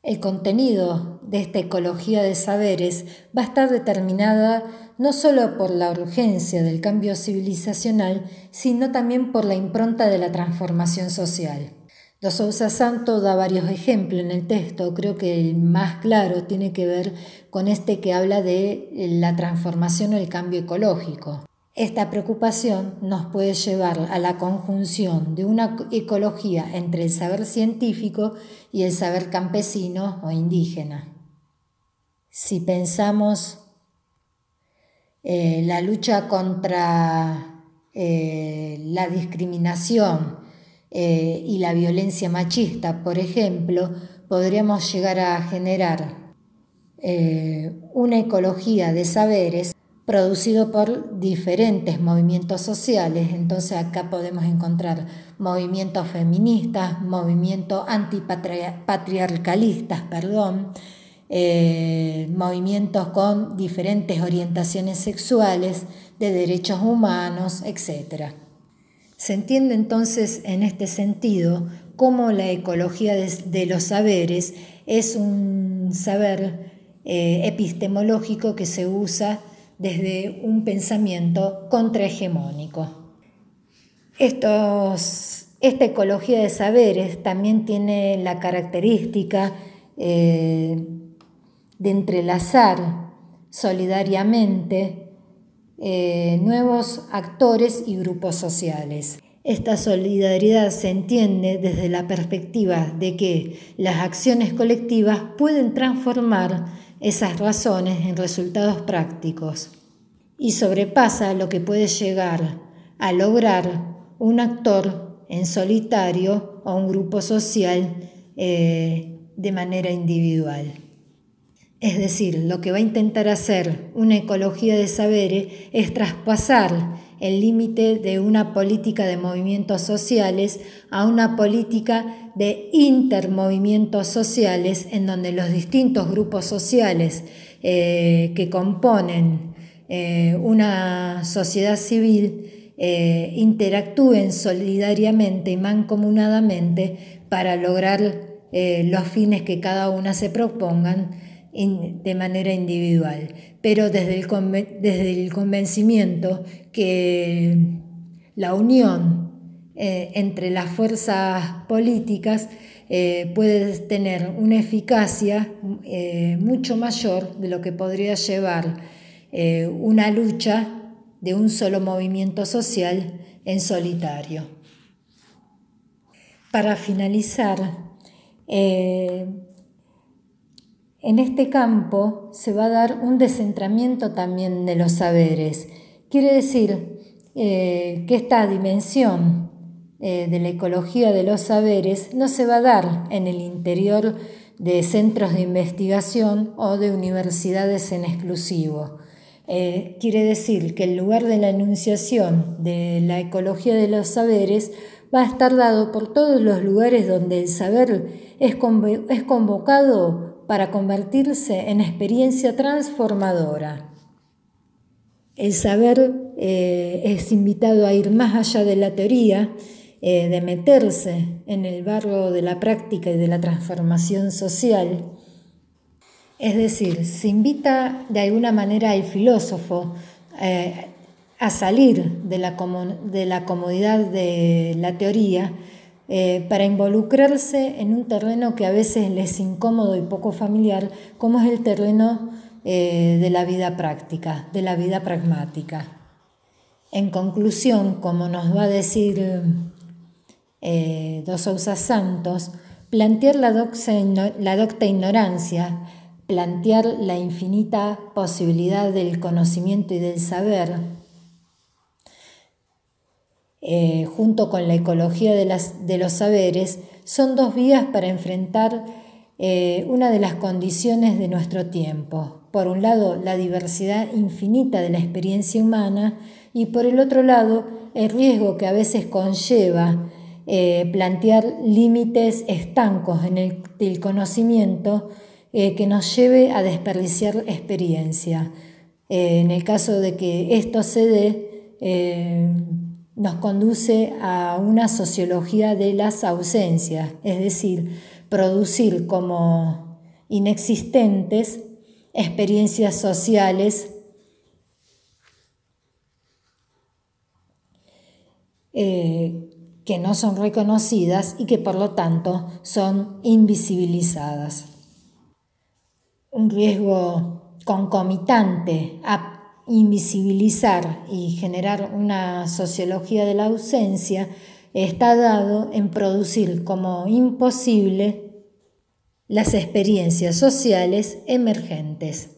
El contenido de esta ecología de saberes va a estar determinada no solo por la urgencia del cambio civilizacional, sino también por la impronta de la transformación social. Dos Sousa Santo da varios ejemplos en el texto, creo que el más claro tiene que ver con este que habla de la transformación o el cambio ecológico. Esta preocupación nos puede llevar a la conjunción de una ecología entre el saber científico y el saber campesino o indígena. Si pensamos eh, la lucha contra eh, la discriminación eh, y la violencia machista, por ejemplo, podríamos llegar a generar una ecología de saberes producido por diferentes movimientos sociales. Entonces acá podemos encontrar movimientos feministas, movimientos antipatriarcalistas, perdón, eh, movimientos con diferentes orientaciones sexuales, de derechos humanos, etc. Se entiende entonces en este sentido cómo la ecología de, los saberes es un saber eh, epistemológico que se usa desde un pensamiento contrahegemónico. esta ecología de saberes también tiene la característica eh, de entrelazar solidariamente eh, nuevos actores y grupos sociales. Esta solidaridad se entiende desde la perspectiva de que las acciones colectivas pueden transformar esas razones en resultados prácticos y sobrepasa lo que puede llegar a lograr un actor en solitario o un grupo social eh, de manera individual. Es decir, lo que va a intentar hacer una ecología de saberes es traspasar el límite de una política de movimientos sociales a una política de intermovimientos sociales en donde los distintos grupos sociales eh, que componen eh, una sociedad civil eh, interactúen solidariamente y mancomunadamente para lograr los fines que cada una se propongan de manera individual, pero desde el, desde el convencimiento que la unión eh, entre las fuerzas políticas eh, puede tener una eficacia eh, mucho mayor de lo que podría llevar una lucha de un solo movimiento social en solitario. Para finalizar, en este campo se va a dar un descentramiento también de los saberes. Quiere decir que esta dimensión eh, de la ecología de los saberes no se va a dar en el interior de centros de investigación o de universidades en exclusivo. Eh, quiere decir que el lugar de la enunciación de la ecología de los saberes va a estar dado por todos los lugares donde el saber es, convocado para convertirse en experiencia transformadora. El saber eh, es invitado a ir más allá de la teoría eh, de meterse en el barro de la práctica y de la transformación social. Es decir, se invita de alguna manera al filósofo eh, a salir de la, de la, comodidad de la teoría eh, para involucrarse en un terreno que a veces le es incómodo y poco familiar, como es el terreno de la vida práctica, de la vida pragmática. En conclusión, como nos va a decir eh, dos Sousa Santos, plantear la, la docta ignorancia, plantear la infinita posibilidad del conocimiento y del saber, eh, junto con la ecología de, los saberes, son dos vías para enfrentar eh, una de las condiciones de nuestro tiempo. Por un lado, la diversidad infinita de la experiencia humana y por el otro lado, el riesgo que a veces conlleva eh, plantear límites estancos en el, conocimiento que nos lleve a desperdiciar experiencia. En el caso de que esto se dé, nos conduce a una sociología de las ausencias, es decir, producir como inexistentes experiencias sociales que no son reconocidas y que por lo tanto son invisibilizadas. Un riesgo concomitante invisibilizar y generar una sociología de la ausencia está dado en producir como imposible las experiencias sociales emergentes.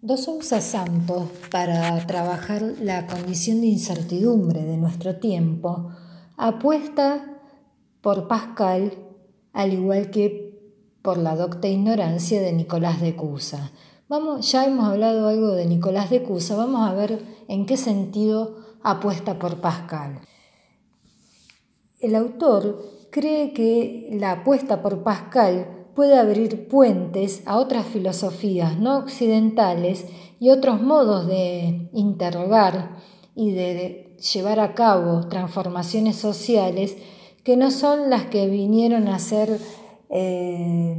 Dos Sousa Santos, para trabajar la condición de incertidumbre de nuestro tiempo, apuesta por Pascal, al igual que por la docta ignorancia de Nicolás de Cusa. Vamos, ya hemos hablado algo de Nicolás de Cusa, vamos a ver en qué sentido apuesta por Pascal. El autor cree que la apuesta por Pascal puede abrir puentes a otras filosofías no occidentales y otros modos de interrogar y de llevar a cabo transformaciones sociales que no son las que vinieron a ser eh,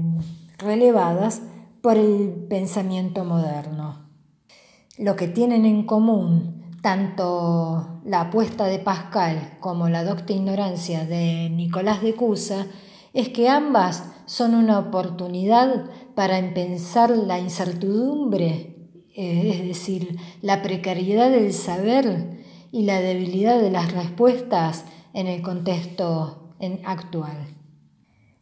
relevadas por el pensamiento moderno. Lo que tienen en común tanto la apuesta de Pascal como la docta ignorancia de Nicolás de Cusa es que ambas son una oportunidad para empezar la incertidumbre, eh, es decir, la precariedad del saber y la debilidad de las respuestas en el contexto actual.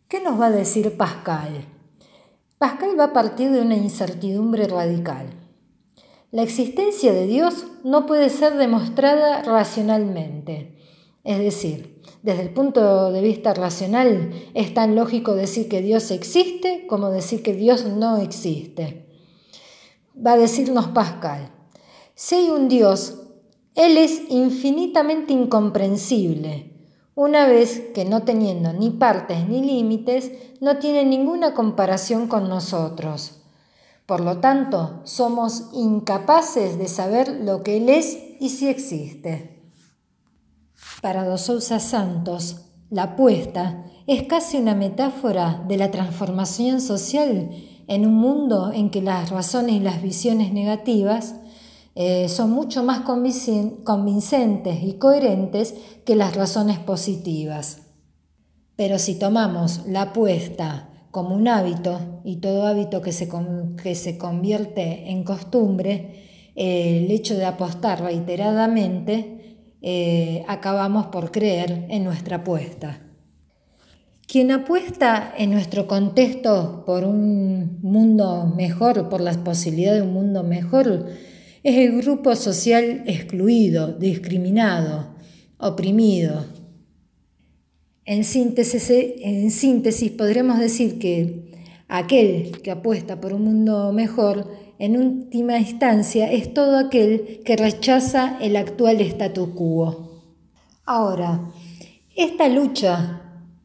¿Qué nos va a decir Pascal? Pascal va a partir de una incertidumbre radical. La existencia de Dios no puede ser demostrada racionalmente, es decir, desde el punto de vista racional, es tan lógico decir que Dios existe como decir que Dios no existe. Va a decirnos Pascal, si hay un Dios, Él es infinitamente incomprensible, una vez que no teniendo ni partes ni límites, no tiene ninguna comparación con nosotros. Por lo tanto, somos incapaces de saber lo que Él es y si existe. Para Dos Sousa Santos, la apuesta es casi una metáfora de la transformación social en un mundo en que las razones y las visiones negativas eh, son mucho más convincentes y coherentes que las razones positivas. Pero si tomamos la apuesta como un hábito y todo hábito que se, que se convierte en costumbre, eh, el hecho de apostar reiteradamente, eh, acabamos por creer en nuestra apuesta. Quien apuesta en nuestro contexto por un mundo mejor, por la posibilidad de un mundo mejor, es el grupo social excluido, discriminado, oprimido. En síntesis, en síntesis, podremos decir que aquel que apuesta por un mundo mejor, en última instancia, es todo aquel que rechaza el actual statu quo. Ahora, esta lucha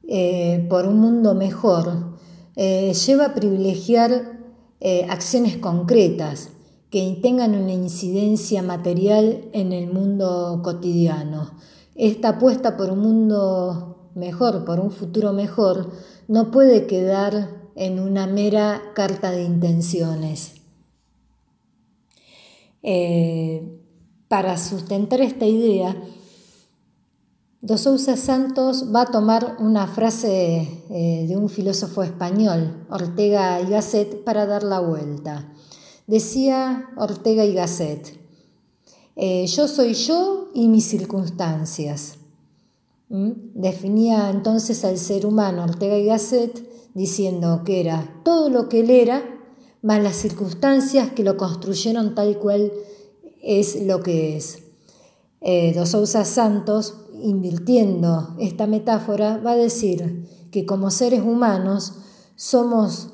eh, por un mundo mejor eh, lleva a privilegiar eh, acciones concretas, que tengan una incidencia material en el mundo cotidiano. Esta apuesta por un mundo mejor, por un futuro mejor, no puede quedar en una mera carta de intenciones. Eh, para sustentar esta idea, Dos Santos va a tomar una frase eh, de un filósofo español, Ortega y Gasset, para dar la vuelta. Decía Ortega y Gasset, eh, yo soy yo y mis circunstancias. ¿Mm? Definía entonces al ser humano Ortega y Gasset diciendo que era todo lo que él era, más las circunstancias que lo construyeron tal cual es lo que es. Eh, Dos Sousa Santos, invirtiendo esta metáfora, va a decir que como seres humanos somos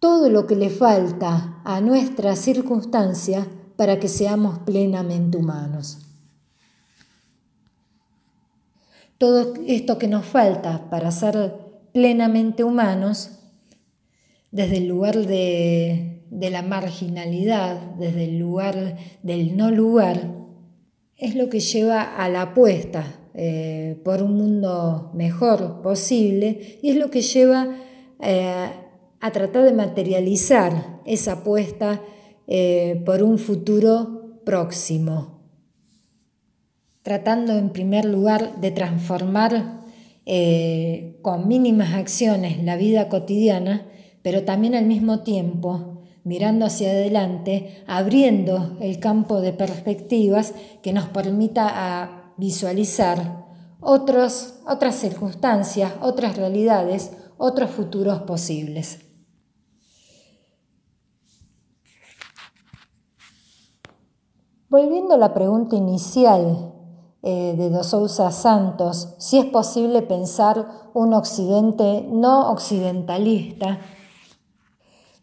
todo lo que le falta a nuestra circunstancia para que seamos plenamente humanos. Todo esto que nos falta para ser plenamente humanos, desde el lugar de, la marginalidad, desde el lugar del no lugar, es lo que lleva a la apuesta eh, por un mundo mejor posible y es lo que lleva eh, a tratar de materializar esa apuesta eh, por un futuro próximo, tratando en primer lugar de transformar eh, con mínimas acciones la vida cotidiana, pero también al mismo tiempo mirando hacia adelante, abriendo el campo de perspectivas que nos permita visualizar otras circunstancias, otras realidades, otros futuros posibles. Volviendo a la pregunta inicial eh, de Dos Santos, si es posible pensar un occidente no occidentalista,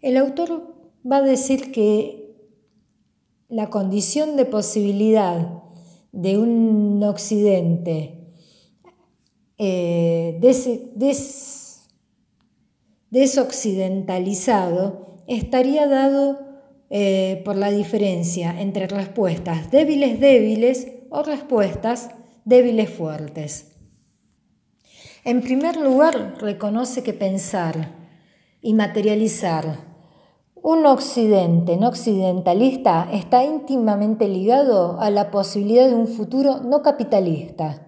el autor va a decir que la condición de posibilidad de un occidente eh, desoccidentalizado estaría dado eh, por la diferencia entre respuestas débiles débiles o respuestas débiles fuertes. En primer lugar, reconoce que pensar y materializar un occidente no occidentalista está íntimamente ligado a la posibilidad de un futuro no capitalista.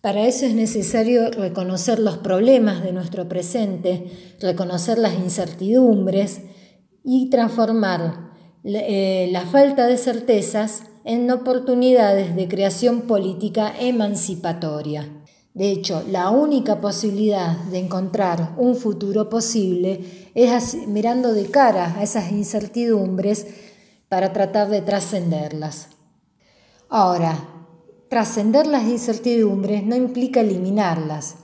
Para eso es necesario reconocer los problemas de nuestro presente, reconocer las incertidumbres, y transformar eh, la falta de certezas en oportunidades de creación política emancipatoria. De hecho, la única posibilidad de encontrar un futuro posible es mirando de cara a esas incertidumbres para tratar de trascenderlas. Ahora, trascender las incertidumbres no implica eliminarlas,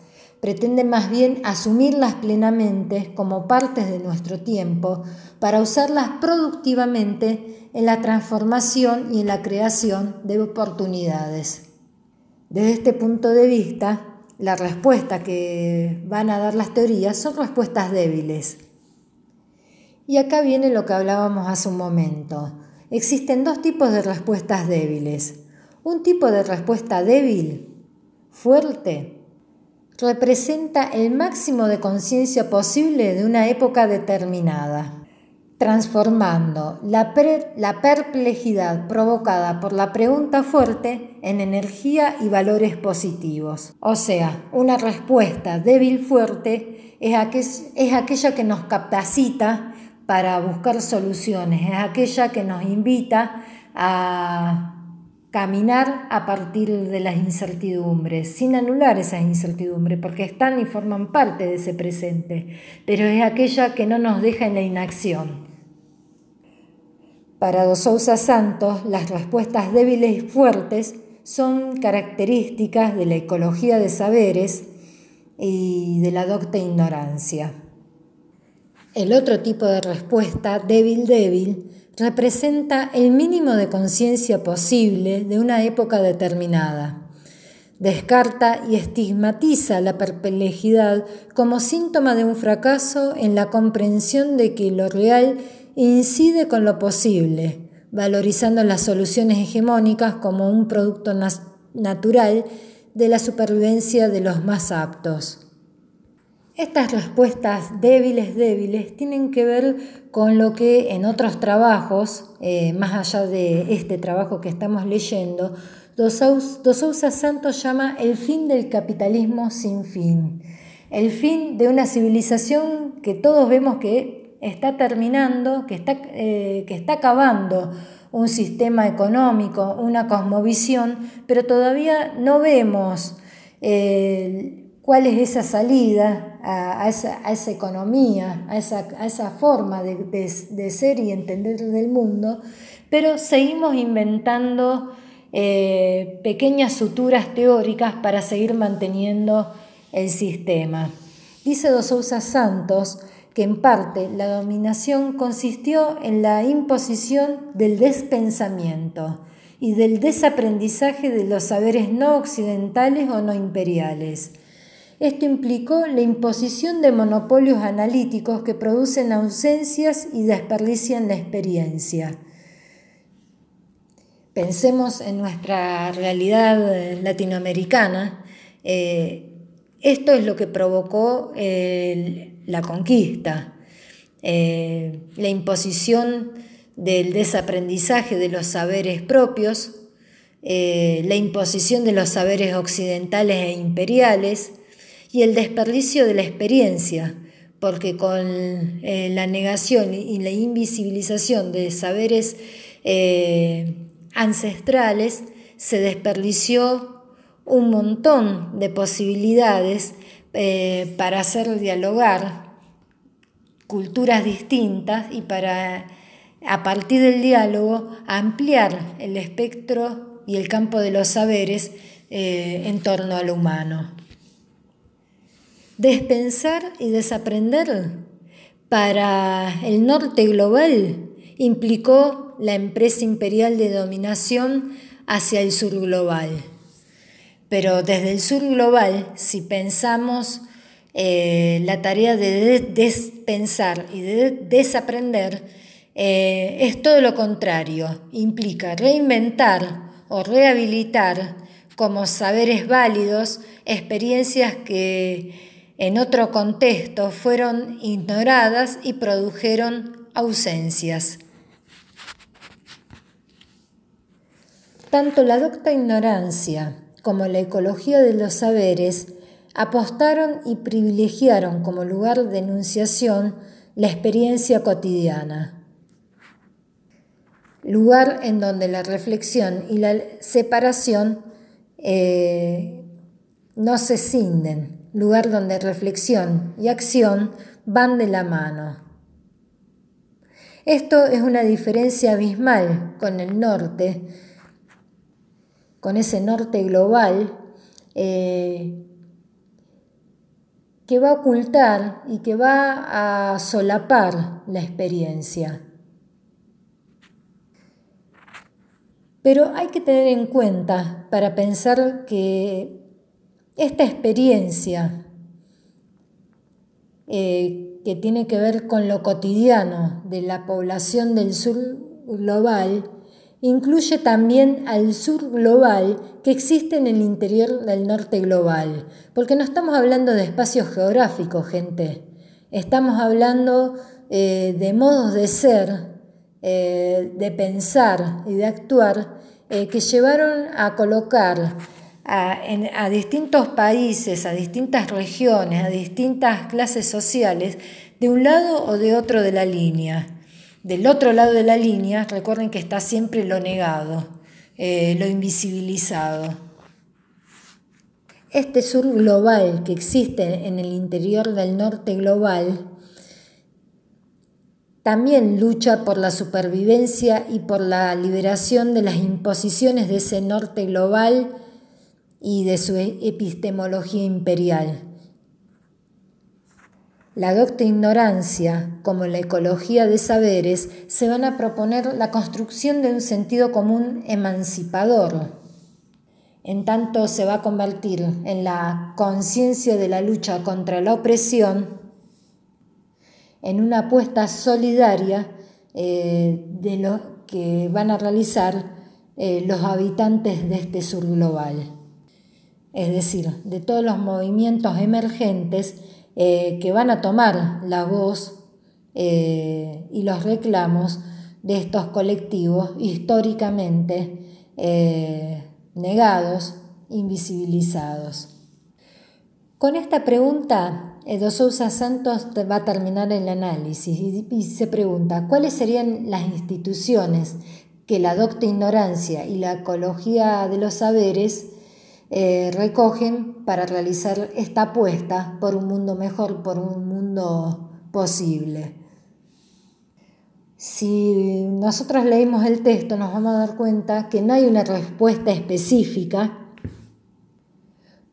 pretende más bien asumirlas plenamente como partes de nuestro tiempo para usarlas productivamente en la transformación y en la creación de oportunidades. Desde este punto de vista, la respuesta que van a dar las teorías son respuestas débiles. Y acá viene lo que hablábamos hace un momento. Existen dos tipos de respuestas débiles. Un tipo de respuesta débil, fuerte, representa el máximo de conciencia posible de una época determinada. transformando la, la, perplejidad provocada por la pregunta fuerte en energía y valores positivos. O sea, una respuesta débil fuerte es, es aquella que nos capacita para buscar soluciones, es aquella que nos invita a caminar a partir de las incertidumbres, sin anular esas incertidumbres, porque están y forman parte de ese presente, pero es aquella que no nos deja en la inacción. Para Dos Sousa Santos, las respuestas débiles y fuertes son características de la ecología de saberes y de la docta ignorancia. El otro tipo de respuesta, débil-débil, representa el mínimo de conciencia posible de una época determinada. Descarta y estigmatiza la perplejidad como síntoma de un fracaso en la comprensión de que lo real incide con lo posible, valorizando las soluciones hegemónicas como un producto natural de la supervivencia de los más aptos. Estas respuestas débiles, débiles, tienen que ver con lo que en otros trabajos, eh, más allá de este trabajo que estamos leyendo, Dos Sousa Santos llama el fin del capitalismo sin fin, el fin de una civilización que todos vemos que está terminando, que está, eh, que está acabando un sistema económico, una cosmovisión, pero todavía no vemos eh, cuál es esa salida a, esa, economía, a esa, forma de, ser y entender del mundo, pero seguimos inventando eh, pequeñas suturas teóricas para seguir manteniendo el sistema. Dice Dos Santos que en parte la dominación consistió en la imposición del despensamiento y del desaprendizaje de los saberes no occidentales o no imperiales esto implicó la imposición de monopolios analíticos que producen ausencias y desperdician la experiencia. Pensemos en nuestra realidad latinoamericana. Eh, esto es lo que provocó la conquista, eh, la imposición del desaprendizaje de los saberes propios, eh, la imposición de los saberes occidentales e imperiales, y el desperdicio de la experiencia, porque con eh, la negación y la invisibilización de saberes eh, ancestrales se desperdició un montón de posibilidades eh, para hacer dialogar culturas distintas y para, a partir del diálogo, ampliar el espectro y el campo de los saberes en torno a lo humano. Despensar y desaprender para el norte global implicó la empresa imperial de dominación hacia el sur global. Pero desde el sur global, si pensamos eh, la tarea de despensar y de desaprender, eh, es todo lo contrario, implica reinventar o rehabilitar como saberes válidos experiencias que en otro contexto fueron ignoradas y produjeron ausencias. Tanto la docta ignorancia como la ecología de los saberes apostaron y privilegiaron como lugar de enunciación la experiencia cotidiana, lugar en donde la reflexión y la separación eh, no se cinden, lugar donde reflexión y acción van de la mano. Esto es una diferencia abismal con el norte, con ese norte global eh, que va a ocultar y que va a solapar la experiencia. Pero hay que tener en cuenta para pensar que esta experiencia eh, que tiene que ver con lo cotidiano de la población del sur global incluye también al sur global que existe en el interior del norte global, porque no estamos hablando de espacios geográficos, gente, estamos hablando de modos de ser, de pensar y de actuar que llevaron a colocar a, distintos países, a distintas regiones, a distintas clases sociales, de un lado o de otro de la línea. Del otro lado de la línea, recuerden que está siempre lo negado, eh, lo invisibilizado. Este sur global que existe en el interior del norte global también lucha por la supervivencia y por la liberación de las imposiciones de ese norte global y de su epistemología imperial. La docta ignorancia, como la ecología de saberes, se van a proponer la construcción de un sentido común emancipador. En tanto se va a convertir en la conciencia de la lucha contra la opresión, en una apuesta solidaria eh, de lo que van a realizar eh, los habitantes de este sur global es decir, de todos los movimientos emergentes eh, que van a tomar la voz eh, y los reclamos de estos colectivos históricamente eh, negados, invisibilizados. Con esta pregunta, Edo Sousa Santos va a terminar el análisis y, se pregunta cuáles serían las instituciones que la docta ignorancia y la ecología de los saberes eh, recogen para realizar esta apuesta por un mundo mejor, por un mundo posible. Si nosotros leímos el texto nos vamos a dar cuenta que no hay una respuesta específica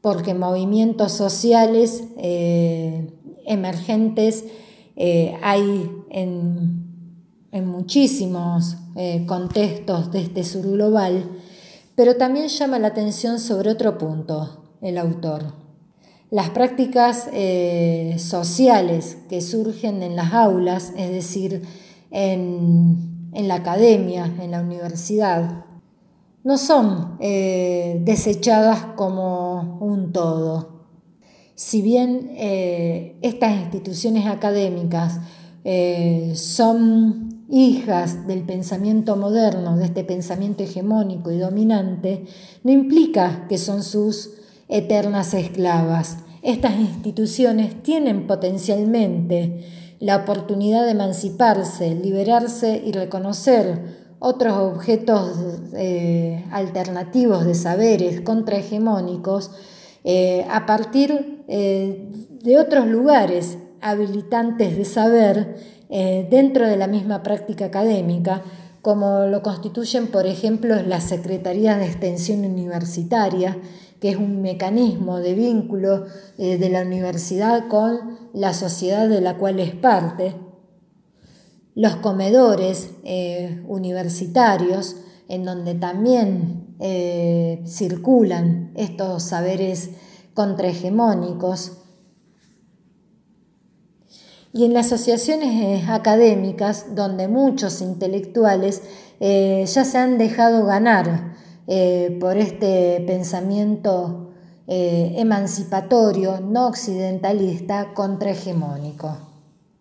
porque movimientos sociales eh, emergentes eh, hay en, en muchísimos contextos de este sur global pero también llama la atención sobre otro punto el autor. Las prácticas eh, sociales que surgen en las aulas, es decir, en, la academia, en la universidad, no son eh, desechadas como un todo. Si bien eh, estas instituciones académicas son hijas del pensamiento moderno, de este pensamiento hegemónico y dominante, no implica que son sus eternas esclavas. Estas instituciones tienen potencialmente la oportunidad de emanciparse, liberarse y reconocer otros objetos eh, alternativos de saberes contrahegemónicos eh, a partir eh, de otros lugares habilitantes de saber eh, dentro de la misma práctica académica, como lo constituyen, por ejemplo, las secretarías de extensión universitaria, que es un mecanismo de vínculo eh, de la universidad con la sociedad de la cual es parte, los comedores eh, universitarios, en donde también circulan estos saberes contrahegemónicos, y en las asociaciones eh, académicas, donde muchos intelectuales eh, ya se han dejado ganar eh, por este pensamiento emancipatorio, no occidentalista, contrahegemónico.